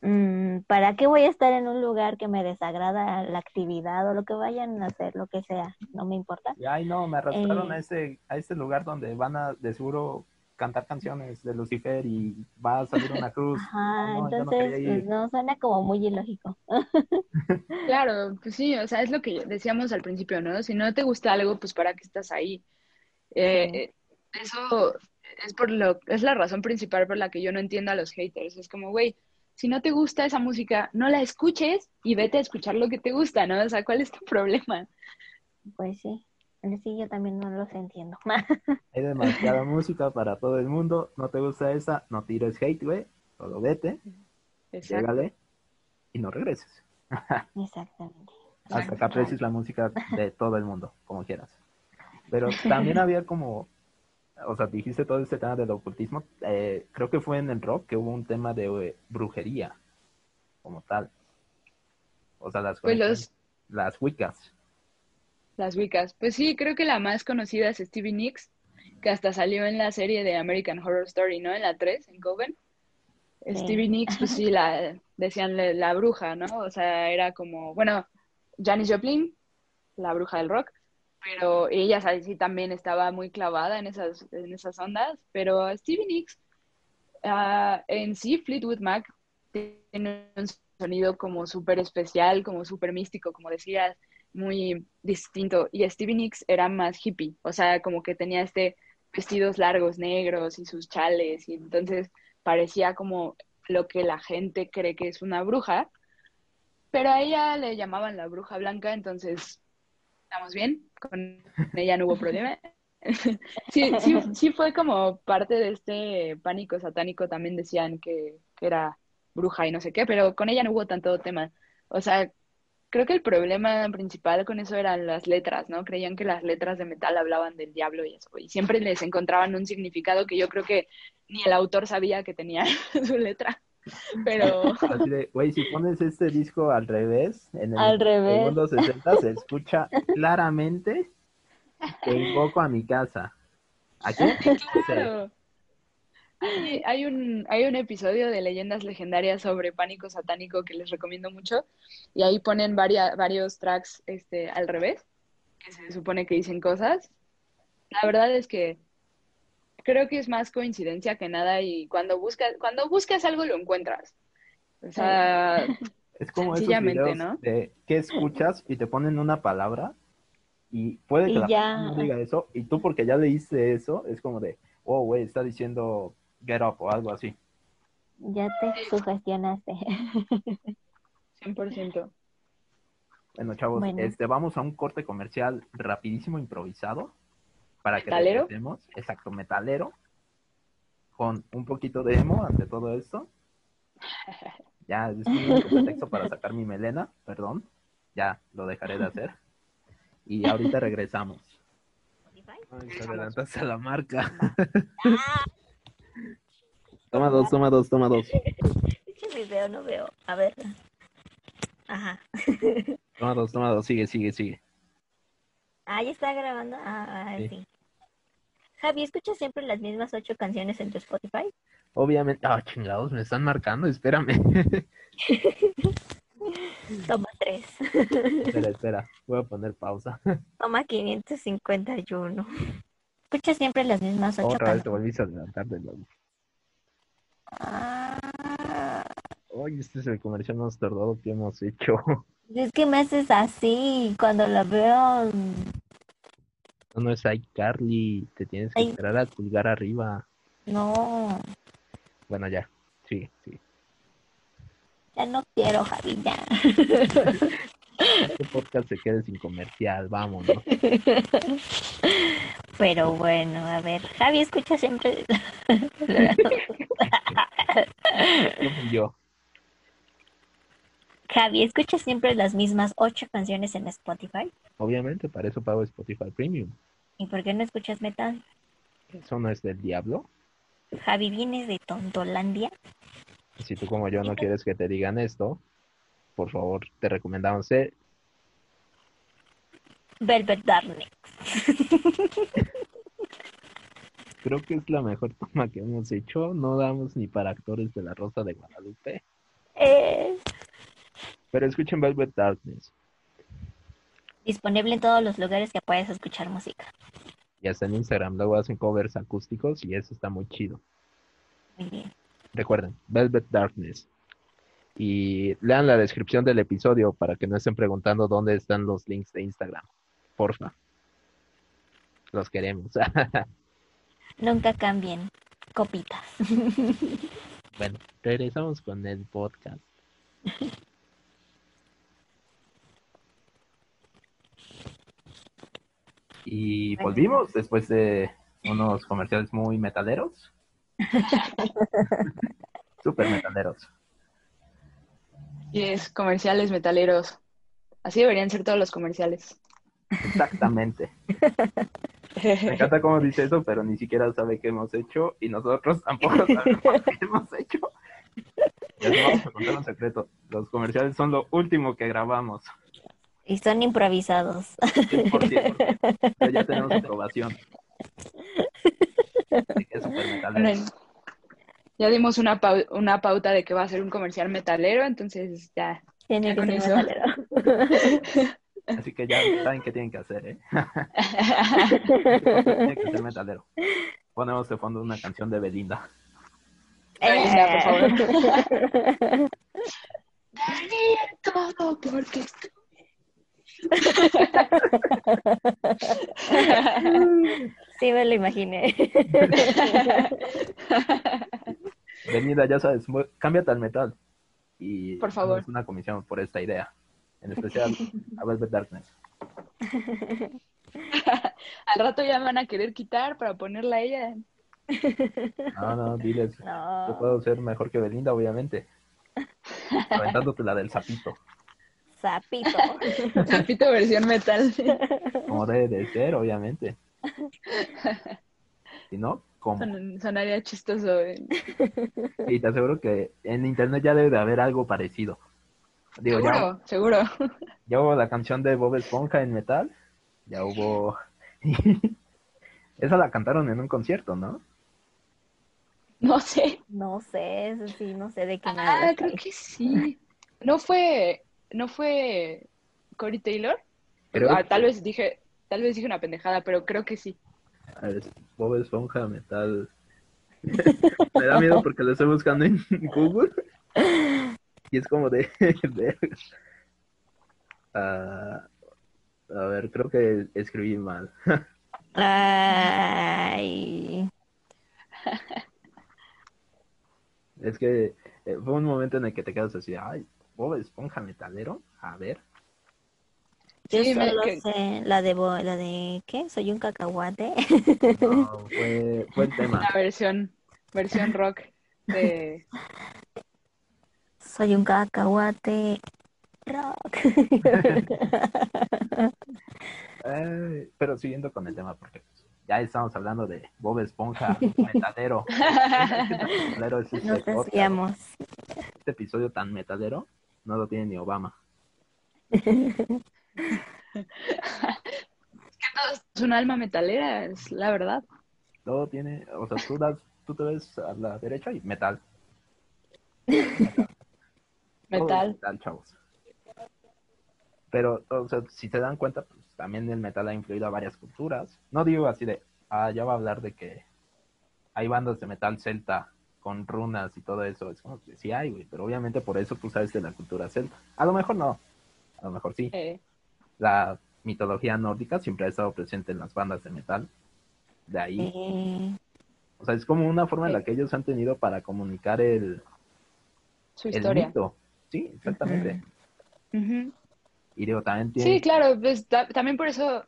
A: mmm, ¿para qué voy a estar en un lugar que me desagrada la actividad o lo que vayan a hacer, lo que sea? No me importa.
B: Ay, no, me arrastraron eh, a, ese, a ese lugar donde van a, de seguro, cantar canciones de Lucifer y va a salir una cruz.
A: Ajá, entonces no, suena como muy ilógico.
C: claro, pues sí, o sea, es lo que decíamos al principio, ¿no? Si no te gusta algo, pues para qué estás ahí. Eh, eso es por lo es la razón principal por la que yo no entiendo a los haters. Es como, güey, si no te gusta esa música, no la escuches y vete a escuchar lo que te gusta, ¿no? O sea, ¿cuál es tu problema?
A: Pues sí. Sí, yo también no los entiendo.
B: Hay demasiada música para todo el mundo. No te gusta esa, no tires hate, güey. Solo vete. Llégale y no regreses.
A: Exactamente.
B: Hasta que aprecies la música de todo el mundo, como quieras. Pero también había como, o sea, dijiste todo este tema del ocultismo. Eh, creo que fue en el rock que hubo un tema de eh, brujería, como tal. O sea, las,
C: pues
B: las wiccas.
C: Las Wiccas. Pues sí, creo que la más conocida es Stevie Nicks, que hasta salió en la serie de American Horror Story, ¿no? En la 3, en Coven. Stevie Nicks, pues sí, la decían la bruja, ¿no? O sea, era como, bueno, Janis Joplin, la bruja del rock, pero ella sí también estaba muy clavada en esas, en esas ondas, pero Stevie Nicks, uh, en sí, Fleetwood Mac tiene un sonido como súper especial, como súper místico, como decías, muy distinto. Y Stevie Nicks era más hippie, o sea, como que tenía este vestidos largos negros y sus chales, y entonces parecía como lo que la gente cree que es una bruja, pero a ella le llamaban la bruja blanca, entonces estamos bien, con ella no hubo problema. sí, sí, sí fue como parte de este pánico satánico, también decían que, que era bruja y no sé qué, pero con ella no hubo tanto tema. O sea, creo que el problema principal con eso eran las letras, ¿no? Creían que las letras de metal hablaban del diablo y eso, y siempre les encontraban un significado que yo creo que ni el autor sabía que tenía su letra. Pero.
B: Güey, si pones este disco al revés, en el
A: al revés.
B: segundo 60 se escucha claramente que invoco a mi casa. ¿Aquí?
C: Claro. Hay, un, hay un episodio de Leyendas Legendarias sobre pánico satánico que les recomiendo mucho y ahí ponen varios tracks este, al revés, que se supone que dicen cosas. La verdad es que creo que es más coincidencia que nada y cuando buscas, cuando buscas algo lo encuentras. O sea,
B: es como esos videos ¿no? de qué escuchas y te ponen una palabra Y puede que
A: Y
B: la
A: ya-
B: persona no diga eso, y tú porque ya leíste eso, es como de, oh, güey, está diciendo get up o algo así.
A: Ya te sugestionaste.
C: 100%.
B: Bueno, chavos,
A: Bueno.
B: este, vamos a un corte comercial rapidísimo, improvisado, para que
C: ¿Metalero?
B: regresemos. Exacto, metalero, con un poquito de emo ante todo esto. Ya, es un pretexto para sacar mi melena, perdón, ya lo dejaré de hacer. Y ahorita regresamos. Ay, te adelantaste a la marca. Toma dos, toma dos, toma dos.
A: Pinche video, no veo. A ver. Ajá.
B: Toma dos, toma dos, sigue, sigue, sigue.
A: Ah, ya está grabando. Ah, ah,
B: Sí.
A: sí. Javi, ¿escuchas siempre las mismas ocho canciones en tu Spotify?
B: Obviamente, ah, chingados, me están marcando, espérame.
A: Toma tres.
B: espera, espera, voy a poner pausa.
A: Toma 551. ¿Escuchas siempre las mismas ocho
B: Otra vez te volviste a levantar de nuevo.
A: Ah,
B: Oye, este es el comercial más tardado que hemos hecho.
A: es que me haces así cuando la veo.
B: No, no es iCarly, te tienes que
A: Ay.
B: esperar a pulgar arriba.
A: No,
B: Bueno, ya, sí, sí.
A: ya no quiero, Javi, ya.
B: Este podcast se quede sin comercial, vámonos.
A: Pero bueno, a ver, Javi, ¿escuchas siempre?
B: ¿Qué fui yo?
A: Javi, ¿escuchas siempre las mismas ocho canciones en Spotify?
B: Obviamente, para eso pago Spotify Premium.
A: ¿Y por qué no escuchas metal?
B: Eso no es del diablo.
A: Javi, ¿vienes de Tontolandia?
B: Si tú como yo no quieres que te digan esto, por favor, te recomendamos eh,
A: Velvet Darkness.
B: Creo que es la mejor toma que hemos hecho. No damos ni para actores de la Rosa de Guadalupe.
A: Eh,
B: Pero escuchen Velvet Darkness.
A: disponible en todos los lugares que puedes escuchar música.
B: Y hasta en Instagram luego hacen covers acústicos y eso está muy chido.
A: Muy bien.
B: Recuerden, Velvet Darkness. Y lean la descripción del episodio para que no estén preguntando dónde están los links de Instagram. Porfa. Los queremos.
A: Nunca cambien. Copitas.
B: bueno, regresamos con el podcast. Y volvimos después de unos comerciales muy metaleros. Super metaleros.
C: Y es comerciales metaleros. Así deberían ser todos los comerciales.
B: Exactamente. Me encanta cómo dice eso, pero ni siquiera sabe qué hemos hecho y nosotros tampoco sabemos qué hemos hecho. Les vamos a contar un secreto. Los comerciales son lo último que grabamos.
A: Y son improvisados.
B: 100%, pero ya tenemos aprobación. Así que es súper metalero.
C: Bueno, ya dimos una, pau- una pauta de que va a ser un comercial metalero, entonces ya.
A: Tiene
C: Ya
A: que
C: con
A: ser
C: eso.
A: metalero.
B: Así que ya saben qué tienen que hacer, ¿eh? Tiene que ser metalero. Ponemos de fondo una canción de Belinda.
C: Belinda, por
A: favor.
C: Daría todo porque
A: sí, me lo imaginé.
B: Belinda, ya sabes, cámbiate al metal. Y
C: Por favor.
B: hacemos una comisión por esta idea. En especial a Velvet Darkness.
C: Al rato ya me van a querer quitar para ponerla a ella.
B: No, no, diles. Yo
A: No.
B: puedo ser mejor que Belinda, obviamente. Aventándote la del sapito.
A: Sapito.
C: Zapito versión metal.
B: Como debe de ser, obviamente. Si no, ¿cómo?
C: Son- Sonaría chistoso. eh.
B: Y te aseguro que en internet ya debe de haber algo parecido. Digo, ya,
C: Seguro, seguro.
B: ya hubo la canción de Bob Esponja en metal. Ya hubo. Esa la cantaron en un concierto, ¿no?
C: No sé.
A: No sé, eso sí, no sé de qué
C: Ah, creo que sí. ¿No fue, no fue Cory Taylor?
B: Creo
C: Ah,
B: que-
C: tal vez dije, tal vez dije una pendejada, pero creo que sí.
B: A ver, Bob Esponja, metal. Me da miedo porque lo estoy buscando en Google. Y es como de. de- Ah, A ver, creo que escribí mal.
A: Ay.
B: Es que eh, fue un momento en el que te quedas así, ay, Bob Esponja metalero, a ver.
A: Yo
C: Sí,
A: solo
C: que-
A: sé la de, bo- la de, ¿qué? Soy un cacahuate.
B: No, fue, fue el tema.
C: La versión, versión rock de...
A: Soy un cacahuate. Rock.
B: Eh, pero siguiendo con el tema, porque ya estamos hablando de Bob Esponja metalero. ¿Qué tan metalero es este
A: Nos
B: podcast?
A: desviamos.
B: Este episodio tan metalero no lo tiene ni Obama.
C: Es un alma metalera, es la verdad.
B: Todo tiene, o sea, tú, das, tú te ves a la derecha y metal.
C: Metal.
B: metal, chavos. Pero, o sea, si se dan cuenta, pues también el metal ha influido a varias culturas. No digo así de, ah, ya va a hablar de que hay bandas de metal celta con runas y todo eso. Es como que sí hay, güey, pero obviamente por eso tú sabes de la cultura celta. A lo mejor no, a lo mejor sí.
C: Eh,
B: La mitología nórdica siempre ha estado presente en las bandas de metal. De ahí,
A: Eh,
B: o sea, es como una forma en la que ellos han tenido para comunicar el,
C: su
B: el
C: historia.
B: mito. Sí, exactamente. Y digo, también tiene...
C: Sí, claro, pues ta- también por eso...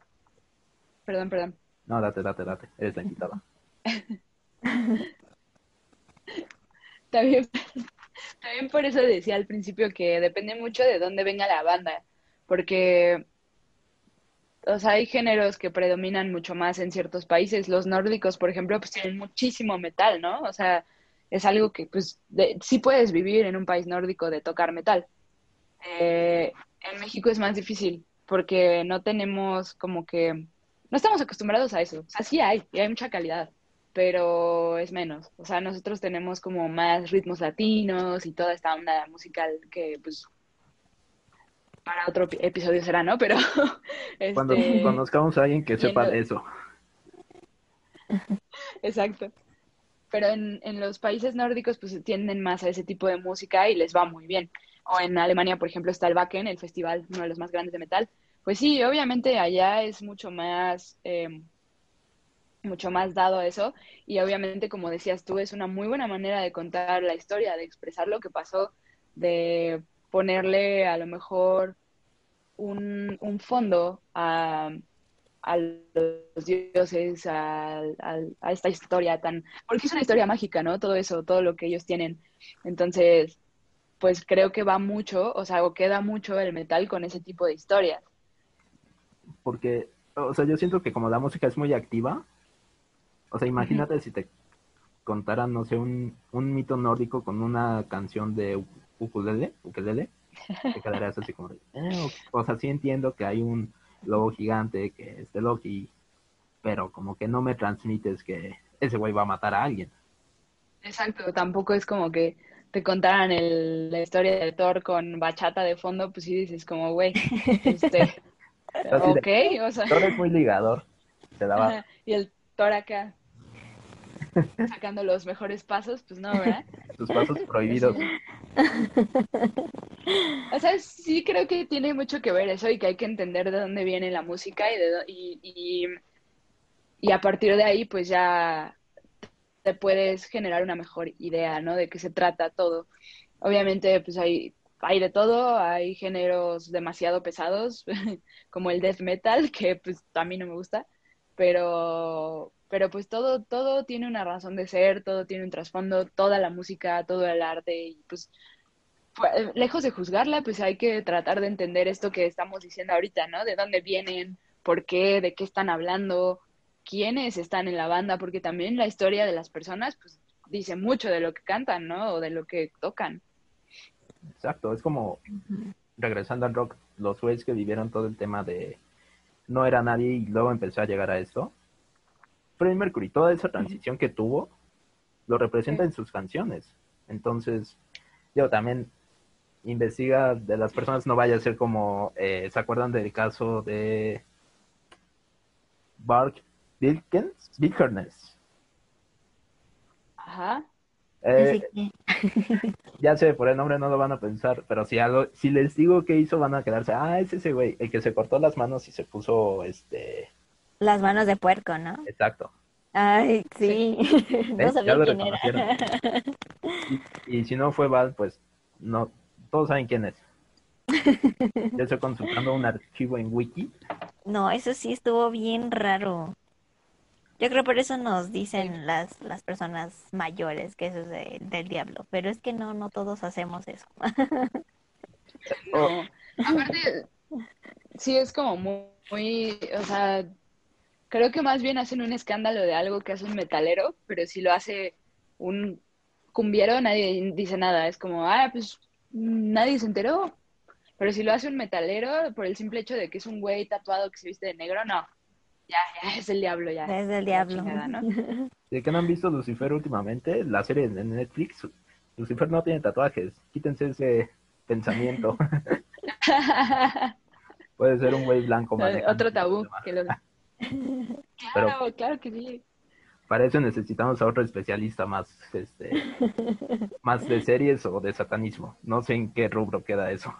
C: Perdón, perdón.
B: No, date, date, date. Eres la invitada.
C: También, también por eso decía al principio que depende mucho de dónde venga la banda, porque, o sea, hay géneros que predominan mucho más en ciertos países. Los nórdicos, por ejemplo, pues tienen muchísimo metal, ¿no? O sea, es algo que, pues, de- sí puedes vivir en un país nórdico de tocar metal. Eh, en México es más difícil, porque no tenemos como que, no estamos acostumbrados a eso. O sea, sí hay, y hay mucha calidad pero es menos. O sea, nosotros tenemos como más ritmos latinos y toda esta onda musical que, pues, para otro epi- episodio será, ¿no? Pero,
B: Cuando
C: este,
B: conozcamos a alguien que sepa de eso.
C: exacto. Pero en, en los países nórdicos, pues, tienden más a ese tipo de música y les va muy bien. O en Alemania, por ejemplo, está el Wacken, el festival, uno de los más grandes de metal. Pues sí, obviamente allá es mucho más... eh, mucho más dado a eso y obviamente como decías tú es una muy buena manera de contar la historia, de expresar lo que pasó, de ponerle a lo mejor un, un fondo a, a los dioses, a, a- a esta historia tan, porque es una historia mágica, ¿no? Todo eso, todo lo que ellos tienen. Entonces, pues creo que va mucho, o sea, o queda mucho el metal con ese tipo de historias.
B: Porque, o sea, yo siento que como la música es muy activa, o sea, imagínate si te contaran, no sé, un, un mito nórdico con una canción de ukulele, ukulele, te quedarías así como "Eh, o, o sea, sí entiendo que hay un lobo gigante que es de Loki, pero como que no me transmites que ese güey va a matar a alguien.
C: Exacto, tampoco es como que te contaran el- la historia de Thor con bachata de fondo, pues sí dices como, güey, este, ok, o sea,
B: Thor es muy ligador, daba
C: y el Thor acá sacando los mejores pasos, pues no, ¿verdad?
B: sus pasos prohibidos.
C: O sea, sí creo que tiene mucho que ver eso y que hay que entender de dónde viene la música y, de, y, y, y a partir de ahí pues ya te puedes generar una mejor idea, ¿no? De qué se trata todo. Obviamente pues hay, hay de todo, hay géneros demasiado pesados como el death metal, que pues a mí no me gusta, pero, pero pues todo, todo tiene una razón de ser, todo tiene un trasfondo, toda la música, todo el arte y pues eh, lejos de juzgarla, pues hay que tratar de entender esto que estamos diciendo ahorita, ¿no? De dónde vienen, por qué, de qué están hablando, quiénes están en la banda, porque también la historia de las personas, pues dice mucho de lo que cantan, ¿no? O de lo que tocan.
B: Exacto, es como regresando al rock, los güeyes que vivieron todo el tema de no era nadie y luego empezó a llegar a esto. Freddie Mercury, toda esa transición que tuvo, lo representa en sus canciones. Entonces, yo también investiga de las personas, no vaya a ser como, eh, ¿se acuerdan del caso de Bark Wilkins? Vikernes.
C: Ajá.
B: Eh, ya sé, por el nombre no lo van a pensar, pero si algo, si les digo qué hizo, van a quedarse, ah, es ese güey, el que se cortó las manos y se puso, este,
A: las manos de puerco, ¿no?
B: exacto.
A: Ay, sí. No
B: ¿Ves? Ya
A: sabía
B: lo
A: quién era.
B: reconocieron. Y, y si no fue Val, pues no, todos saben quién es. Yo estoy consultando un archivo en Wiki.
A: No, eso sí estuvo bien raro. Yo creo por eso nos dicen las, las personas mayores que eso es de- del diablo, pero es que no, no todos hacemos eso.
B: Oh.
C: No. Aparte, sí es como muy, muy, o sea, creo que más bien hacen un escándalo de algo que hace un metalero, pero si lo hace un cumbiero, nadie dice nada. Es como, ah, pues nadie se enteró. Pero si lo hace un metalero, por el simple hecho de que es un güey tatuado que se viste de negro, no. Ya, ya es el diablo, ya.
A: Es
C: La
A: diablo.
C: chingada, ¿no?
B: ¿De qué no han visto Lucifer últimamente? La serie de Netflix. Lucifer no tiene tatuajes. Quítense ese pensamiento. Puede ser un güey blanco.
C: Otro tabú que lo...
B: Pero-
C: Claro, claro que sí.
B: Para eso necesitamos a otro especialista más, este, más de series o de satanismo. No sé en qué rubro queda eso.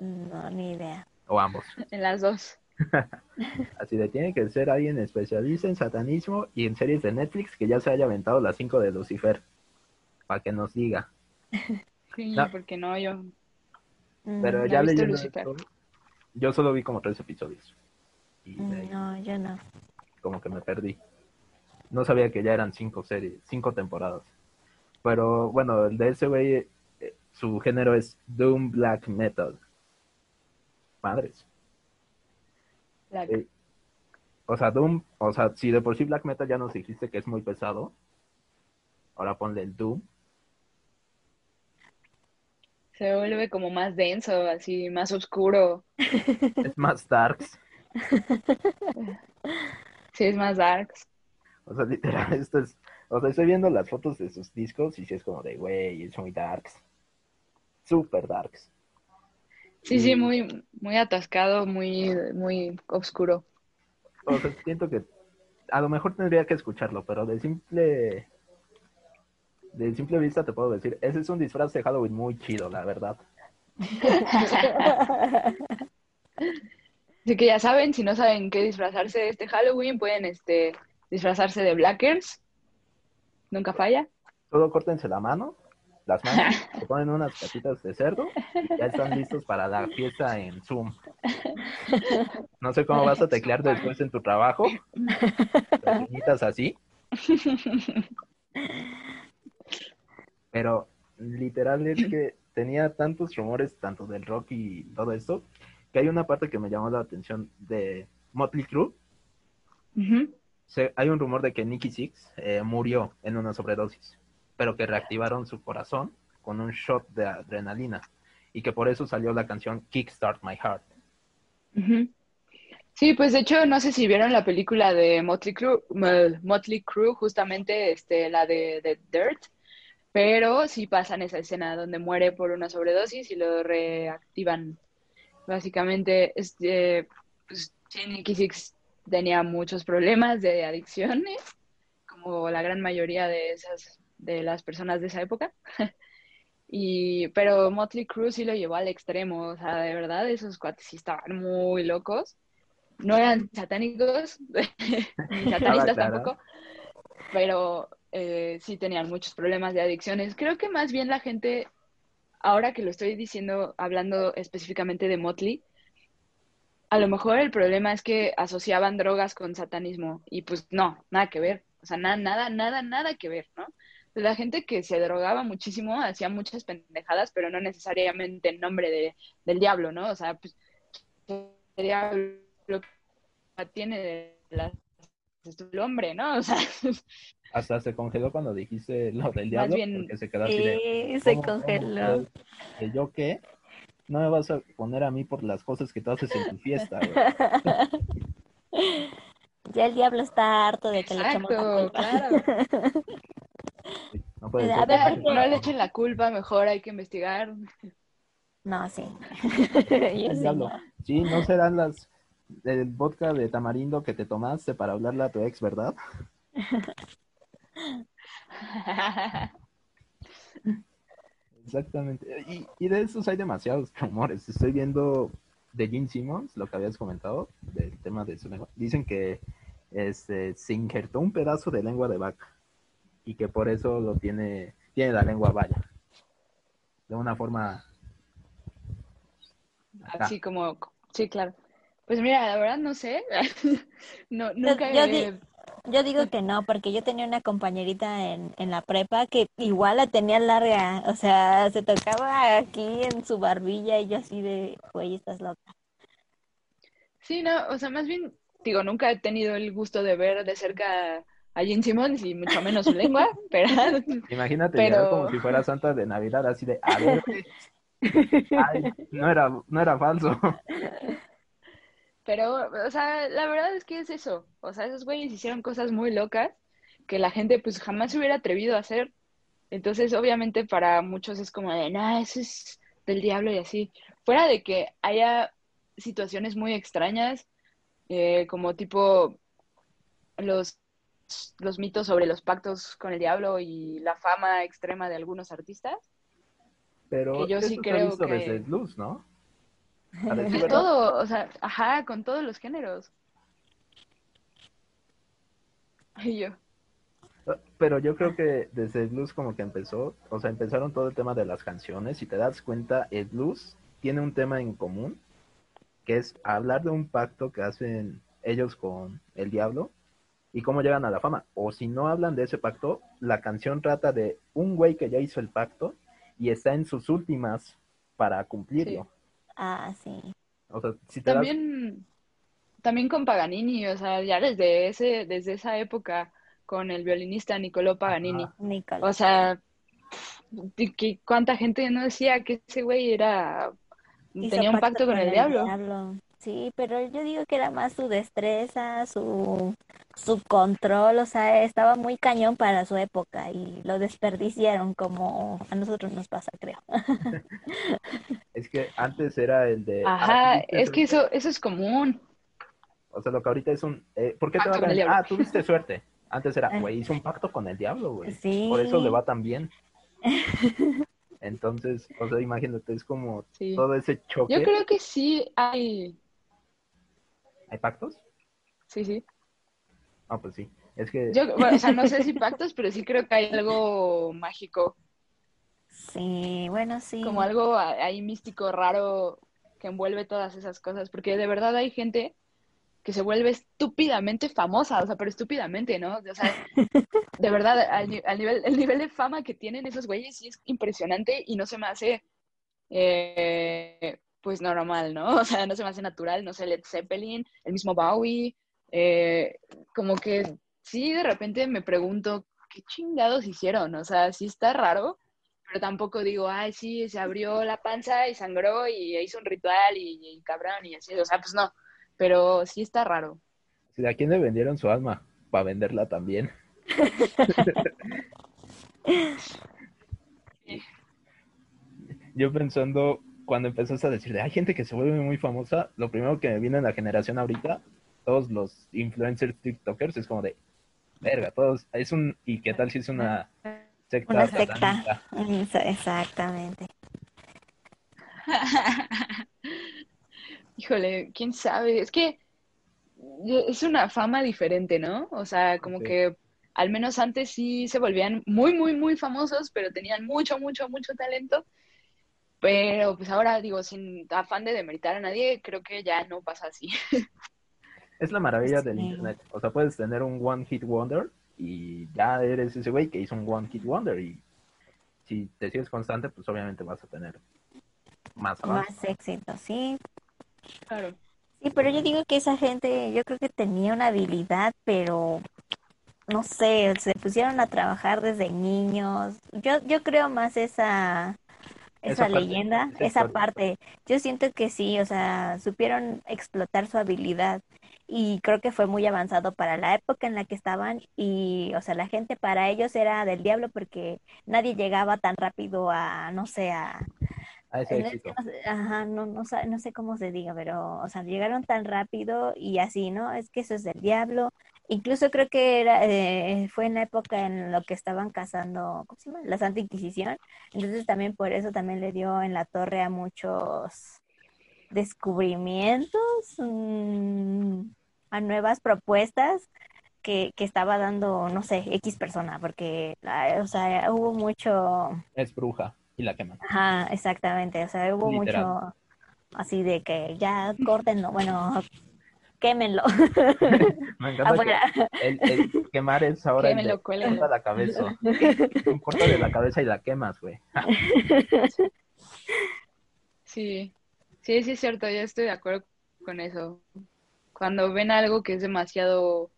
A: No, ni idea.
B: O ambos.
C: En las dos.
B: Así de tiene que ser alguien especialista en satanismo y en series de Netflix que ya se haya aventado las 5 de Lucifer. Para que nos diga.
C: Sí,
B: No.
C: porque no, yo.
A: Mm,
B: Pero ya
C: visto
B: leyendo
C: Lucifer.
B: yo solo vi como tres episodios. Y
A: mm,
B: ahí
A: No, yo no.
B: como que me perdí. No sabía que ya eran cinco series, cinco temporadas. Pero bueno, el de ese güey, eh, su género es Doom Black Metal. Madres. Eh, O sea, Doom, o sea, si de por sí Black Metal ya nos dijiste que es muy pesado, ahora ponle el Doom.
C: Se vuelve como más denso, así, más oscuro.
B: Es más darks.
C: Sí, es más darks.
B: O sea, literal, esto es. O sea, estoy viendo las fotos de sus discos y sí es como de, güey, es muy darks. Super darks.
C: Sí, sí,
B: Y-
C: muy, muy atascado, muy, muy oscuro.
B: O sea, siento que a lo mejor tendría que escucharlo, pero de simple. De simple vista te puedo decir, ese es un disfraz de Halloween muy chido, la verdad.
C: Así que ya saben, si no saben qué disfrazarse de este Halloween, pueden este, disfrazarse de Blackers. Nunca falla.
B: Solo córtense la mano, las manos, se ponen unas patitas de cerdo y ya están listos para la fiesta en Zoom. No sé cómo vas a teclear después en tu trabajo. Pequeñitas así. Pero literal es que tenía tantos rumores, tanto del rock y todo esto, que hay una parte que me llamó la atención de Motley Crue. Se- hay un rumor de que Nicky Six eh, murió en una sobredosis, pero que reactivaron su corazón con un shot de adrenalina y que por eso salió la canción Kickstart My Heart.
C: Sí, pues de hecho, no sé si vieron la película de Motley Crue, Mo- Motley Crue, justamente este, la de, de Dirt, pero sí pasan esa escena donde muere por una sobredosis y lo reactivan. Básicamente, este, pues, Six tenía muchos problemas de adicciones, como la gran mayoría de esas, de las personas de esa época. Y, pero Motley Crue sí lo llevó al extremo, o sea, de verdad, esos cuates sí estaban muy locos. No eran satánicos, ni satanistas
B: claro.
C: tampoco, pero eh, sí tenían muchos problemas de adicciones. Creo que más bien la gente, ahora que lo estoy diciendo, hablando específicamente de Motley, a lo mejor el problema es que asociaban drogas con satanismo y pues no, nada que ver, o sea, nada, nada, nada, nada que ver, ¿no? La gente que se drogaba muchísimo hacía muchas pendejadas, pero no necesariamente en nombre de, del diablo, ¿no? O sea, pues el diablo tiene de las el hombre, ¿no? O sea,
B: Hasta se congeló cuando dijiste lo del
C: Más
B: diablo,
C: bien-
B: porque se quedó así de...
A: Sí, se
B: ¿cómo, cómo,
A: congeló.
B: yo qué? No me vas a poner a mí por las cosas que tú haces en tu fiesta, güey.
A: Ya el diablo está harto de que le echemos la culpa.
C: claro.
B: No puede
A: A
B: ser.
A: ver,
C: Ya,
A: ¿por qué?
C: no le echen la culpa, mejor hay que investigar.
A: No, sí.
B: El
A: sí,
B: diablo.
A: no.
B: Sí, no serán las del vodka de tamarindo que te tomaste para hablarle a tu ex, ¿verdad? Exactamente. Y, y de esos hay demasiados rumores. Estoy viendo de Jim Simmons, lo que habías comentado, del tema de su lengua. Dicen que este, se injertó un pedazo de lengua de vaca y que por eso lo tiene, tiene la lengua vaya. De una forma... acá.
C: Así como, sí, claro. Pues mira, la verdad no sé. No, nunca
A: yo
C: he-
A: di- Yo digo que no, porque yo tenía una compañerita en, en la prepa que igual la tenía larga, o sea, se tocaba aquí en su barbilla y yo así de, güey, estás loca.
C: Sí, no, o sea, más bien, digo, nunca he tenido el gusto de ver de cerca a Gene Simmons y mucho menos su lengua, pero
B: Imagínate
C: Pero-
B: llegar como si fuera Santa de Navidad, así de, a ver. Ay, no era, no era falso.
C: Pero, o sea, la verdad es que es eso. O sea, esos güeyes hicieron cosas muy locas que la gente pues jamás se hubiera atrevido a hacer. Entonces, obviamente para muchos es como de, no, eso es del diablo y así. Fuera de que haya situaciones muy extrañas, eh, como tipo los, los mitos sobre los pactos con el diablo y la fama extrema de algunos artistas.
B: Pero
C: Que yo sí creo que-
B: Luz, ¿no? A decir
C: De
B: verdad.
C: todo, o sea, ajá, con todos los géneros. Y yo.
B: Pero yo creo que desde el blues como que empezó, o sea, empezaron todo el tema de las canciones. Si te das cuenta, el blues tiene un tema en común, que es hablar de un pacto que hacen ellos con el diablo y cómo llegan a la fama. O si no hablan de ese pacto, la canción trata de un güey que ya hizo el pacto y está en sus últimas para cumplirlo.
A: Ah, sí.
B: O sea, si te das
C: También, también con Paganini, o sea, ya desde ese, desde esa época con el violinista Niccolò Paganini.
B: Ajá.
A: Nicole.
C: O sea, que cuánta gente no decía que ese güey era
A: Hizo
C: tenía un pacto con el diablo.
A: Sí, pero yo digo que era más su destreza, su, su control, o sea, estaba muy cañón para su época y lo desperdiciaron como a nosotros nos pasa, creo.
B: es que antes era el de...
C: Ajá,
B: ah, tuviste
C: es que eso, eso es común.
B: O sea, lo que ahorita es un... eh, ¿Por qué te
C: Pacto
B: va a. Ah, tuviste suerte. Antes era,
A: Ah.
B: güey, hizo un pacto con el diablo, güey.
A: Sí.
B: Por eso le va tan bien. Entonces, o sea, imagínate, es como
C: Sí.
B: todo ese choque.
C: Yo creo que sí hay,
B: ¿Hay pactos?
C: sí, sí.
B: Ah, pues sí. Es que
C: Yo, bueno, o sea, no sé si pactos, pero sí creo que hay algo mágico,
A: Sí, bueno, sí.
C: como algo ahí místico, raro, que envuelve todas esas cosas, porque de verdad hay gente que se vuelve estúpidamente famosa, o sea, pero estúpidamente, ¿no? O sea, de verdad, al, al nivel, el nivel de fama que tienen esos güeyes sí es impresionante y no se me hace, eh, pues, normal, ¿no? O sea, no se me hace natural, no sé, Led Zeppelin, el mismo Bowie, eh, como que sí, de repente me pregunto, ¿qué chingados hicieron? O sea, sí está raro, pero tampoco digo, ay, sí, se abrió la panza y sangró y hizo un ritual y, y cabrón y así, o sea, pues no, pero sí está raro.
B: si a quién le vendieron su alma, para venderla también. Yo pensando, cuando empezaste a decir, de, hay gente que se vuelve muy famosa, lo primero que me vino en la generación ahorita, todos los influencers TikTokers, es como de, verga, todos, es un, ¿y qué tal si es una secta?
A: Una secta.
B: satánica?
A: Eso, Exactamente.
C: Híjole, quién sabe, es que es una fama diferente, ¿no? O sea, como
B: Sí.
C: que al menos antes sí se volvían muy, muy, muy famosos, pero tenían mucho, mucho, mucho talento. Pero pues ahora digo, sin afán de demeritar a nadie, creo que ya no pasa así.
B: Es la maravilla del
A: Sí.
B: internet. O sea, puedes tener un One Hit Wonder y ya eres ese güey que hizo un One Hit Wonder. Y si te sigues constante, pues obviamente vas a tener más avance.
A: Más éxito, sí.
C: Claro.
A: Sí, pero yo digo que esa gente, yo creo que tenía una habilidad, pero no sé, se pusieron a trabajar desde niños. Yo, yo creo más esa,
B: Esa
A: esa
B: parte,
A: leyenda,
B: esa
A: parte. Yo siento que sí, o sea, supieron explotar su habilidad y creo que fue muy avanzado para la época en la que estaban y, o sea, la gente para ellos era del diablo porque nadie llegaba tan rápido a, no sé, a
B: A ese
A: no
B: éxito.
A: ajá, no, no, no sé cómo se diga, pero, o sea, llegaron tan rápido y así, ¿no? Es que eso es del diablo, Incluso creo que era, eh, fue en la época en lo que estaban cazando, ¿cómo se llama? La Santa Inquisición. Entonces también por eso también le dio en la torre a muchos descubrimientos, mm, a nuevas propuestas que, que, estaba dando, no sé, X persona, porque, o sea, hubo mucho...
B: Es bruja y la quema.
A: Ajá, exactamente, o sea, hubo mucho así de que ya córtenlo, bueno, quémenlo.
B: Me encanta el, el, quemar es ahora
C: Quémelo,
B: el corta la cabeza. corta de la cabeza y la quemas, güey.
C: Sí, sí, sí es cierto, yo estoy de acuerdo con eso. Cuando ven algo que es demasiado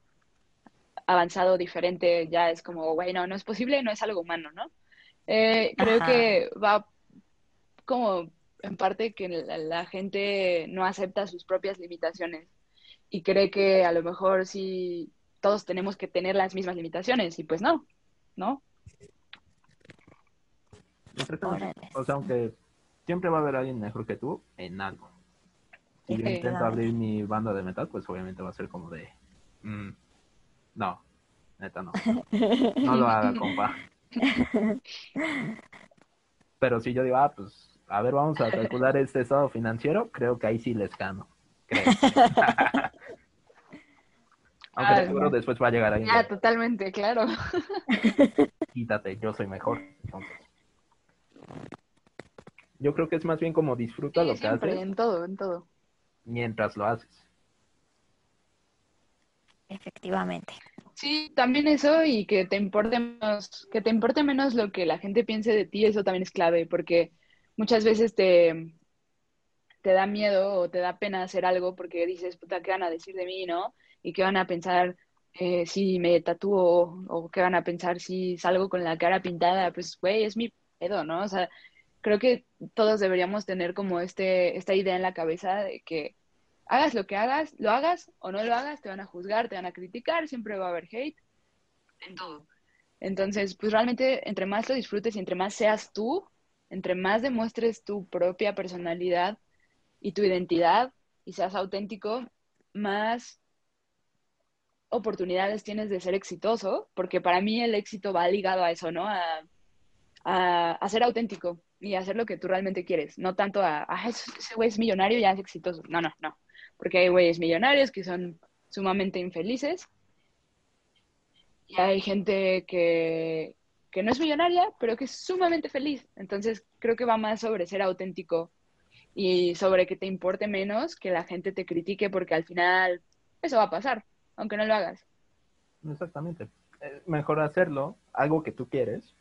C: avanzado, diferente, ya es como, güey, no, no es posible, no es algo humano, ¿no? Eh, creo Ajá. que va como en parte que la, la, gente no acepta sus propias limitaciones y cree que a lo mejor sí todos tenemos que tener las mismas limitaciones y pues no, ¿no?
B: O sea, aunque siempre va a haber alguien mejor que tú en algo. Si yo intento abrir mi banda de metal, pues obviamente va a ser como de... Mm, no, neta no. No lo haga, compa. Pero si yo digo, ah, pues, a ver, vamos a calcular este estado financiero, creo que ahí sí les gano. Creo. Aunque ah, seguro no. después va a llegar ahí.
C: Ah, totalmente, claro.
B: Quítate, yo soy mejor. Entonces. Yo creo que es más bien como disfruta
C: sí,
B: lo que haces.
C: En todo, en todo.
B: Mientras lo haces.
A: Efectivamente.
C: Sí, también eso y que te importe menos, que te importe menos lo que la gente piense de ti, eso también es clave, porque muchas veces te, te da miedo o te da pena hacer algo porque dices, puta, ¿qué van a decir de mí, no? Y qué van a pensar eh, si me tatúo o qué van a pensar si salgo con la cara pintada, pues, güey, es mi pedo, ¿no? O sea, creo que todos deberíamos tener como este, esta idea en la cabeza de que hagas lo que hagas, lo hagas o no lo hagas, te van a juzgar, te van a criticar, siempre va a haber hate, en todo. Entonces, pues realmente entre más lo disfrutes y entre más seas tú, entre más demuestres tu propia personalidad y tu identidad y seas auténtico, más oportunidades tienes de ser exitoso, porque para mí el éxito va ligado a eso, ¿no? A, ser auténtico y a hacer lo que tú realmente quieres, no tanto a, a ese güey es millonario y ya es exitoso. No, no, no. Porque hay güeyes millonarios que son sumamente infelices y hay gente que, que no es millonaria, pero que es sumamente feliz. Entonces creo que va más sobre ser auténtico y sobre que te importe menos que la gente te critique porque al final eso va a pasar, aunque no lo hagas.
B: Exactamente. Es mejor hacerlo, algo que tú quieres,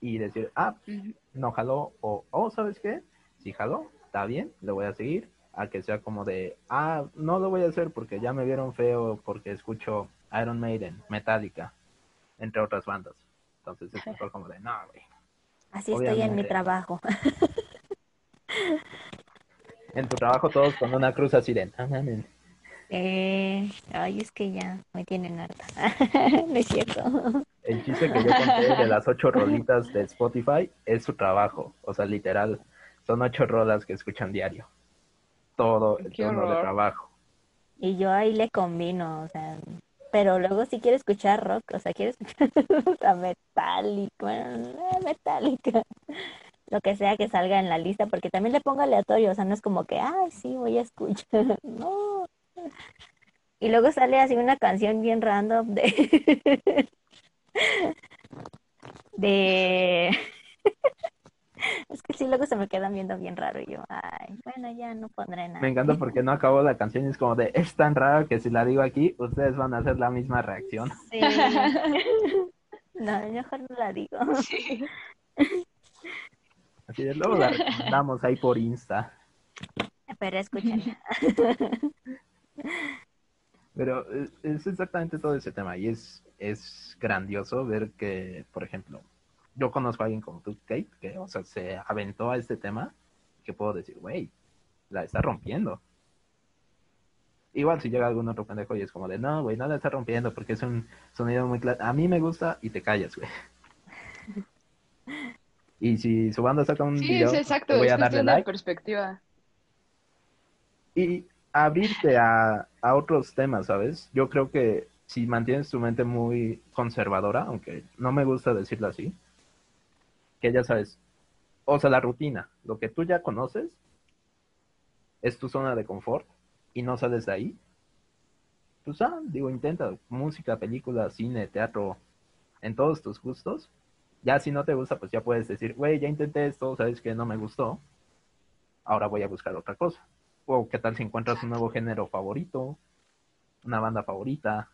B: y decir, ah, uh -huh. no jaló, o, oh, ¿sabes qué? Si jaló, está bien, lo voy a seguir, a que sea como de, ah, no lo voy a hacer porque ya me vieron feo, porque escucho Iron Maiden, Metallica, entre otras bandas. Entonces es mejor como de, no, güey.
A: Así Obviamente, estoy en mi trabajo.
B: en tu trabajo todos con una cruz así de, ah, mames.
A: Eh, ay, es que ya me tienen harta. no es cierto.
B: El chiste que yo conté de las ocho rolitas de Spotify es su trabajo. O sea, literal, son ocho rolas que escuchan diario. Todo el
C: Qué
B: turno de trabajo.
A: Y yo ahí le combino, o sea, pero luego si quiero escuchar rock, o sea, quiero escuchar a Metallica, bueno, eh, Metallica, lo que sea que salga en la lista, porque también le pongo aleatorio, o sea, no es como que, ay, sí, voy a escuchar, no. Y luego sale así una canción bien random de... de... es que sí, luego se me quedan viendo bien raro y yo, ay, bueno, ya no pondré nada.
B: Me encanta porque no acabó la canción y es como de, es tan raro que si la digo aquí, ustedes van a hacer la misma reacción.
A: Sí. no, mejor no la digo.
C: Sí.
B: Así de luego la recomendamos ahí por Insta.
A: Pero escúchala.
B: Pero es, es exactamente todo ese tema y es, es grandioso ver que, por ejemplo, yo conozco a alguien como tú, Kate, que, o sea, se aventó a este tema, que puedo decir, güey, la está rompiendo. Igual si llega algún otro pendejo y es como de, no, güey, no la está rompiendo porque es un sonido muy claro. A mí me gusta y te callas, güey. Y si su banda saca un
C: Sí,
B: video,
C: es exacto,
B: voy
C: es
B: a darle
C: cuestión de
B: like.
C: perspectiva.
B: y abrirte a, a otros temas, ¿sabes? Yo creo que si mantienes tu mente muy conservadora, aunque no me gusta decirlo así, que ya sabes, o sea, la rutina, lo que tú ya conoces, es tu zona de confort y no sales de ahí, pues ah, digo, intenta música, película, cine, teatro, en todos tus gustos. Ya si no te gusta, pues ya puedes decir, güey, ya intenté esto, sabes que no me gustó, ahora voy a buscar otra cosa. O qué tal si encuentras un nuevo género favorito, una banda favorita,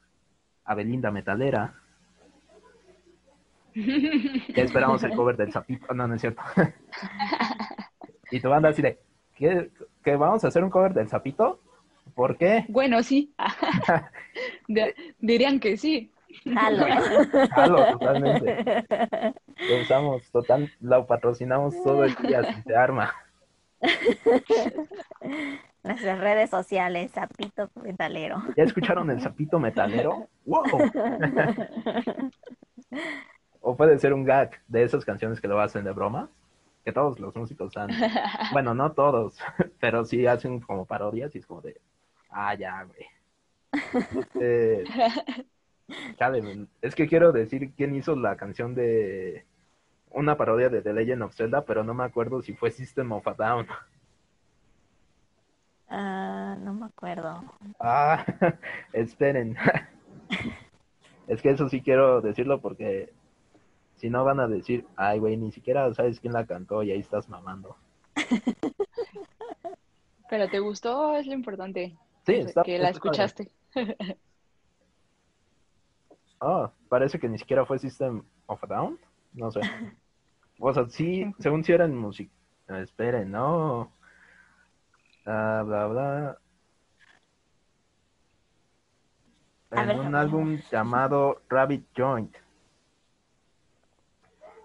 B: Abelinda Metalera. Ya esperamos el cover del Zapito. No, no es cierto. y tu banda así de, ¿qué, ¿que vamos a hacer un cover del Zapito? ¿Por qué?
C: Bueno, sí. De- dirían que sí.
A: Jalo.
B: Jalo, totalmente. Lo usamos, total, lo patrocinamos todo el día si se arma.
A: Nuestras redes sociales, Zapito Metalero.
B: ¿Ya escucharon el Zapito Metalero? ¡Wow! O puede ser un gag de esas canciones que lo hacen de broma, que todos los músicos han, bueno, no todos, pero sí hacen como parodias y es como de, ah, ya, güey. Men, es que quiero decir quién hizo la canción de una parodia de The Legend of Zelda, pero no me acuerdo si fue System of a Down.
A: Ah, no me acuerdo.
B: Ah, esperen. Es que eso sí quiero decirlo porque si no van a decir, ay, güey, ni siquiera sabes quién la cantó y ahí estás mamando.
C: Pero te gustó, es lo importante.
B: Sí,
C: que-
B: está-
C: que la
B: está padre.
C: escuchaste.
B: Ah, parece que ni siquiera fue System of a Down. No sé. O sea, sí, según si eran música. Esperen, no. Ah, bla, bla. En
A: ver.
B: un álbum llamado Rabbit Joint.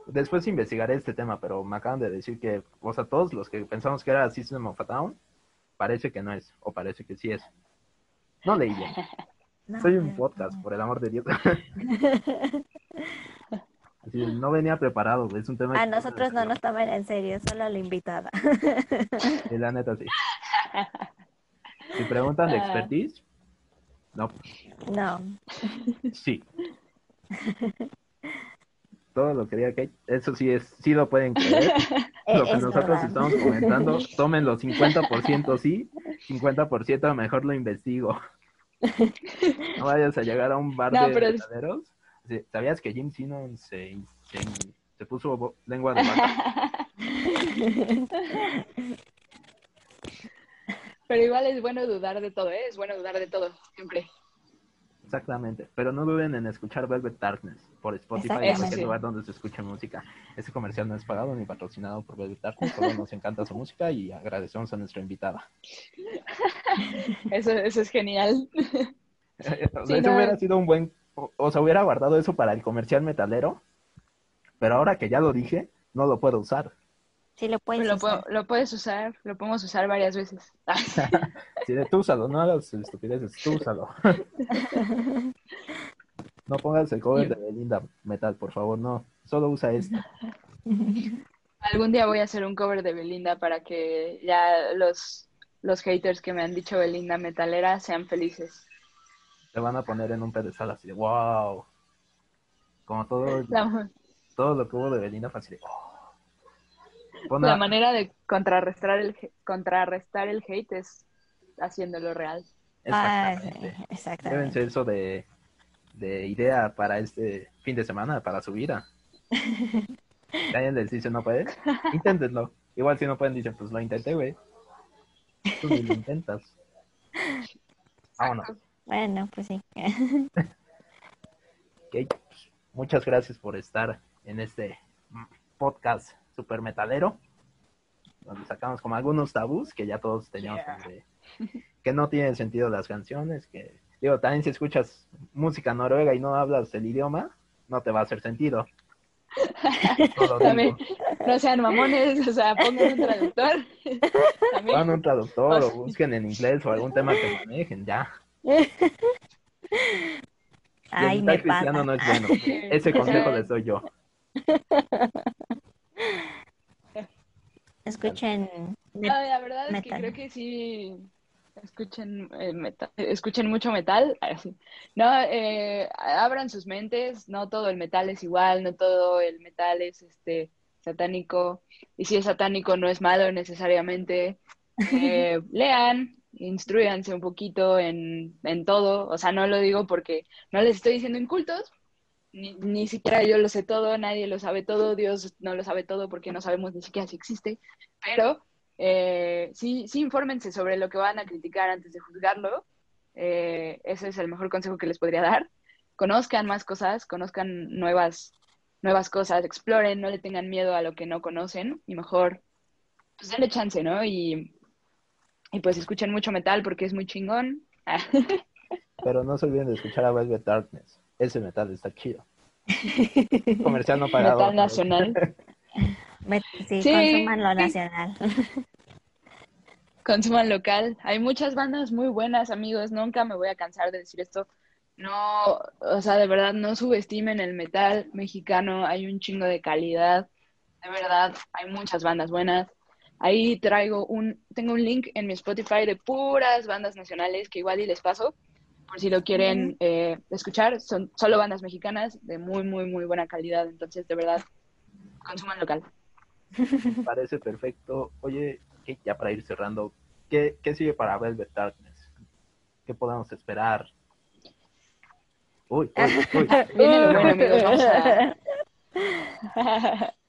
B: Después investigaré este tema, pero me acaban de decir que, o sea, todos los que pensamos que era System of a Down, parece que no es, o parece que sí es. No leí bien.
A: No,
B: Soy un podcast, por el amor de Dios. No venía preparado, es un tema...
A: A nosotros no nos toman en serio, solo la invitada.
B: Sí, la neta, sí. Si preguntan de
C: Ah.
B: expertise, no,
A: No.
B: sí. Todo lo que diga Kate, eso sí es, sí lo pueden creer. Lo que
A: es
B: nosotros
A: verdad.
B: estamos comentando, tómenlo 50% sí, 50% mejor lo investigo. No vayas a llegar a un bar
C: No,
B: de
C: pero
B: verdaderos. ¿Sabías que Jim Sinon se, se, se puso lengua de vaca?
C: Pero igual es bueno dudar de todo, ¿eh? Es bueno dudar de todo, siempre.
B: Exactamente, pero no duden en escuchar Velvet Darkness por Spotify
A: Exactamente.
B: cualquier lugar donde se escuche música. Este comercial no es pagado ni patrocinado por Velvet Darkness, solo nos encanta su música y agradecemos a nuestra invitada.
C: Eso, eso es genial.
B: O sea,
C: Sí,
B: eso
C: no.
B: hubiera sido un buen, o, o sea, hubiera guardado eso para el comercial metalero, pero ahora que ya lo dije, no lo puedo usar.
A: Sí lo puedes
C: Lo,
A: usar.
C: puedo- lo puedes usar, lo podemos usar varias veces.
B: Si de tú úsalo, no hagas estupideces, tú úsalo. No pongas el cover de Belinda Metal, por favor, no. Solo usa esto.
C: Algún día voy a hacer un cover de Belinda para que ya los, los haters que me han dicho Belinda metalera sean felices.
B: Te van a poner en un pedestal así de wow. Como todo,
C: La,
B: todo lo que hubo de Belinda fue así de oh.
C: La
B: a-
C: manera de contrarrestar el, contrarrestar el hate es haciéndolo real.
B: Exactamente.
A: sí, exactamente.
B: Eso de, de idea para este fin de semana, para su vida. Si alguien les dice no puedes, inténtenlo. Igual si no pueden, dicen, pues lo intenté, güey. Tú ni lo intentas. Vámonos.
A: Bueno, pues sí.
B: Ok, pues, Muchas gracias por estar en este podcast super metalero. Donde sacamos como algunos tabús que ya todos teníamos sobre que no tienen sentido las canciones, que digo, también si escuchas música noruega y no hablas el idioma, no te va a hacer sentido.
C: También, no sean mamones, o sea, pongan un traductor.
B: Pongan un traductor
C: O
B: busquen en inglés o algún tema que manejen, ya.
A: Ay, me
B: metal cristiano
A: pasa.
B: no es bueno. Ese consejo les doy yo.
A: Escuchen.
C: No, la verdad es que
A: Metal.
C: creo que sí, escuchen, eh, metal, escuchen mucho metal. No, eh, abran sus mentes, no todo el metal es igual, no todo el metal es este satánico, y si es satánico no es malo necesariamente. Eh, lean, instruyanse un poquito en, en, todo, o sea, no lo digo porque no les estoy diciendo incultos, ni, ni siquiera yo lo sé todo, nadie lo sabe todo, Dios no lo sabe todo porque no sabemos ni siquiera si existe, pero eh, sí, sí infórmense sobre lo que van a criticar antes de juzgarlo. Eh, ese es el mejor consejo que les podría dar. Conozcan más cosas, conozcan nuevas, nuevas cosas, exploren, no le tengan miedo a lo que no conocen y mejor, pues denle chance, ¿no? Y, y pues escuchen mucho metal porque es muy chingón.
B: Pero no se olviden de escuchar a Velvet Darkness. Ese metal está chido. Comercial no pagado.
C: Metal nacional.
A: Sí, consuman lo nacional.
C: Consuman local. Hay muchas bandas muy buenas, amigos. Nunca me voy a cansar de decir esto. No, o sea, de verdad, no subestimen el metal mexicano. Hay un chingo de calidad. De verdad, hay muchas bandas buenas. Ahí traigo un, tengo un link en mi Spotify de puras bandas nacionales que igual y les paso por si lo quieren eh, escuchar. Son solo bandas mexicanas de muy, muy, muy buena calidad. Entonces, de verdad, consuman local.
B: Parece perfecto. Oye, ya para ir cerrando, ¿qué, qué sigue para Velvet Darkness? ¿Qué podemos esperar? Uy, uy, uy.
C: bueno, amigos,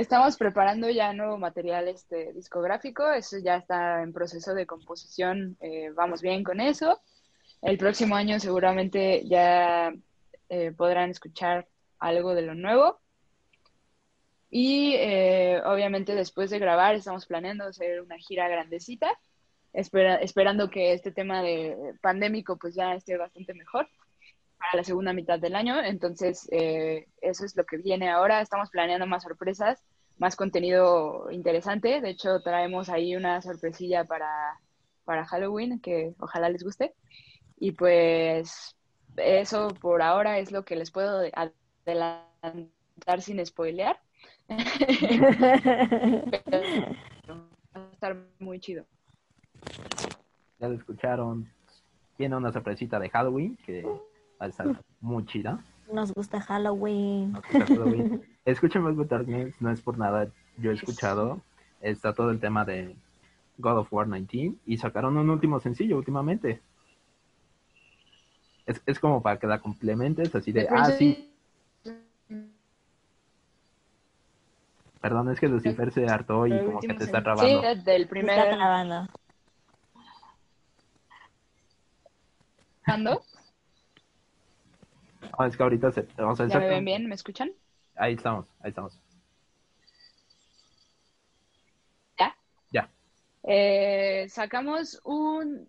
C: Estamos preparando ya nuevo material este discográfico, eso ya está en proceso de composición, eh, vamos bien con eso. El próximo año seguramente ya eh, podrán escuchar algo de lo nuevo. Y eh, obviamente después de grabar estamos planeando hacer una gira grandecita, esperando que este tema de pandémico pues ya esté bastante mejor para la segunda mitad del año. Entonces eh, eso es lo que viene ahora. Estamos planeando más sorpresas, más contenido interesante. De hecho traemos ahí una sorpresilla para, para Halloween que ojalá les guste. Y pues eso por ahora es lo que les puedo adelantar sin spoilear. va a estar muy chido.
B: Ya lo escucharon. Tiene una sorpresita de Halloween que va a estar muy chida.
A: Nos gusta Halloween.
B: Escuchen más Darkness, no es por nada. Yo he escuchado. Está todo el tema de God of War 19 y sacaron un último sencillo últimamente. Es, es como para que la complementes, así de, ah, sí, Perdón, es que Lucifer se hartó y como que te está trabando.
C: Sí, del primer...
A: Está trabando.
C: ¿Cuándo?
B: No, es que ahorita se... O sea,
C: ¿Ya me ven bien? ¿Me escuchan?
B: Ahí estamos, ahí estamos.
C: ¿Ya?
B: Ya.
C: Eh, sacamos un...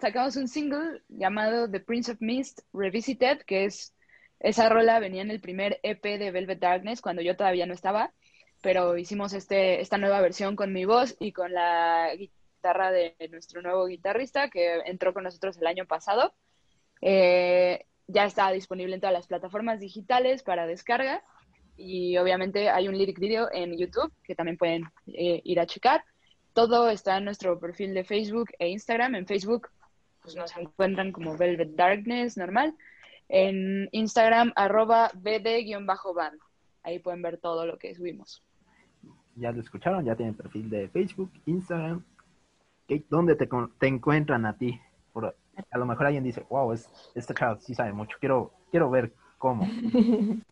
C: Sacamos un single llamado The Prince of Mist Revisited, que es... Esa rola venía en el primer EP de Velvet Darkness, cuando yo todavía no estaba pero hicimos este, esta nueva versión con mi voz y con la guitarra de nuestro nuevo guitarrista que entró con nosotros el año pasado. Eh, ya está disponible en todas las plataformas digitales para descarga y obviamente hay un lyric video en YouTube que también pueden eh, ir a checar. Todo está en nuestro perfil de Facebook e Instagram. En Facebook pues, nos encuentran como Velvet Darkness normal. En Instagram arroba bd-band. Ahí pueden ver todo lo que subimos
B: ya lo escucharon, ya tienen perfil de Facebook, Instagram. ¿Dónde te, te encuentran a ti? A lo mejor alguien dice, wow, es, este chavo sí sabe mucho, quiero, quiero ver cómo.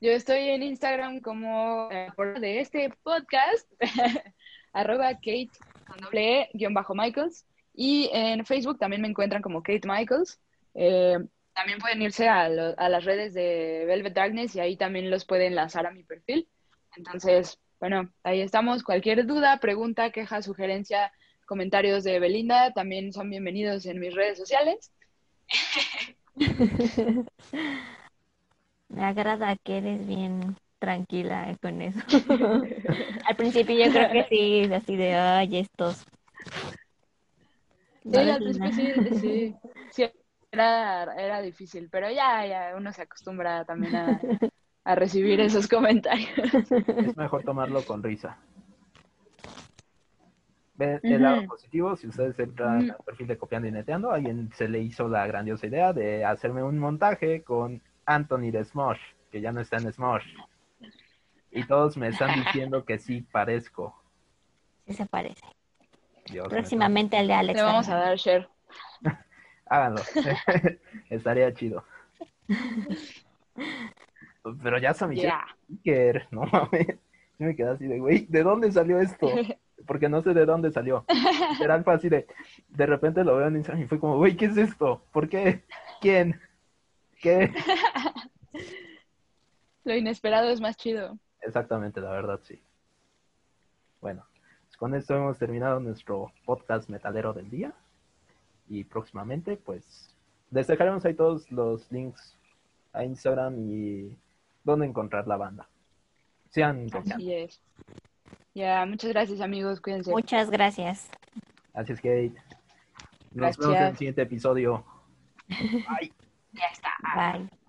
C: Yo estoy en Instagram como eh, por de este podcast, arroba Kate con e, guion bajo Michaels. Y en Facebook también me encuentran como Kate Michaels. Eh, también pueden irse a, a, las redes de Velvet Darkness y ahí también los pueden enlazar a mi perfil. Entonces, bueno, ahí estamos. Cualquier duda, pregunta, queja, sugerencia, comentarios de Belinda también son bienvenidos en mis redes sociales.
A: Me agrada que eres bien tranquila con eso. Al principio yo creo que sí, así de, ay, estos.
C: sí, al principio sí, sí era, era difícil, pero ya, ya uno se acostumbra también a, recibir esos comentarios.
B: Es mejor tomarlo con risa. Ve el lado positivo, si ustedes entran
C: Ujú.
B: al perfil de Copiando y Neteando, alguien se le hizo la grandiosa idea de hacerme un montaje con Anthony de Smosh, que ya no está en Smosh. Y todos me están diciendo que sí parezco.
A: Sí se parece.
B: Dios,
A: Próximamente el de Alex.
C: Le vamos a dar share.
B: Háganlo. Estaría chido. Pero ya hasta me hicieron
C: Ya.
B: sticker, no mames. Yo me quedé así de, güey, ¿de dónde salió esto? Porque no sé de dónde salió. Fue así de, de repente lo veo en Instagram y fue como, güey, ¿qué es esto? ¿Por qué? ¿Quién? ¿Qué?
C: Lo inesperado es más chido.
B: Exactamente, la verdad, sí. Bueno, pues con esto hemos terminado nuestro podcast metalero del día. Y próximamente, pues, les dejaremos ahí todos los links a Instagram y dónde encontrar la banda. Sean.
C: Así es. Ya, muchas gracias amigos, cuídense.
A: Muchas gracias.
B: Gracias, Kate. Nos
C: Gracias.
B: vemos en el siguiente episodio. Bye.
C: Ya está.
A: Bye.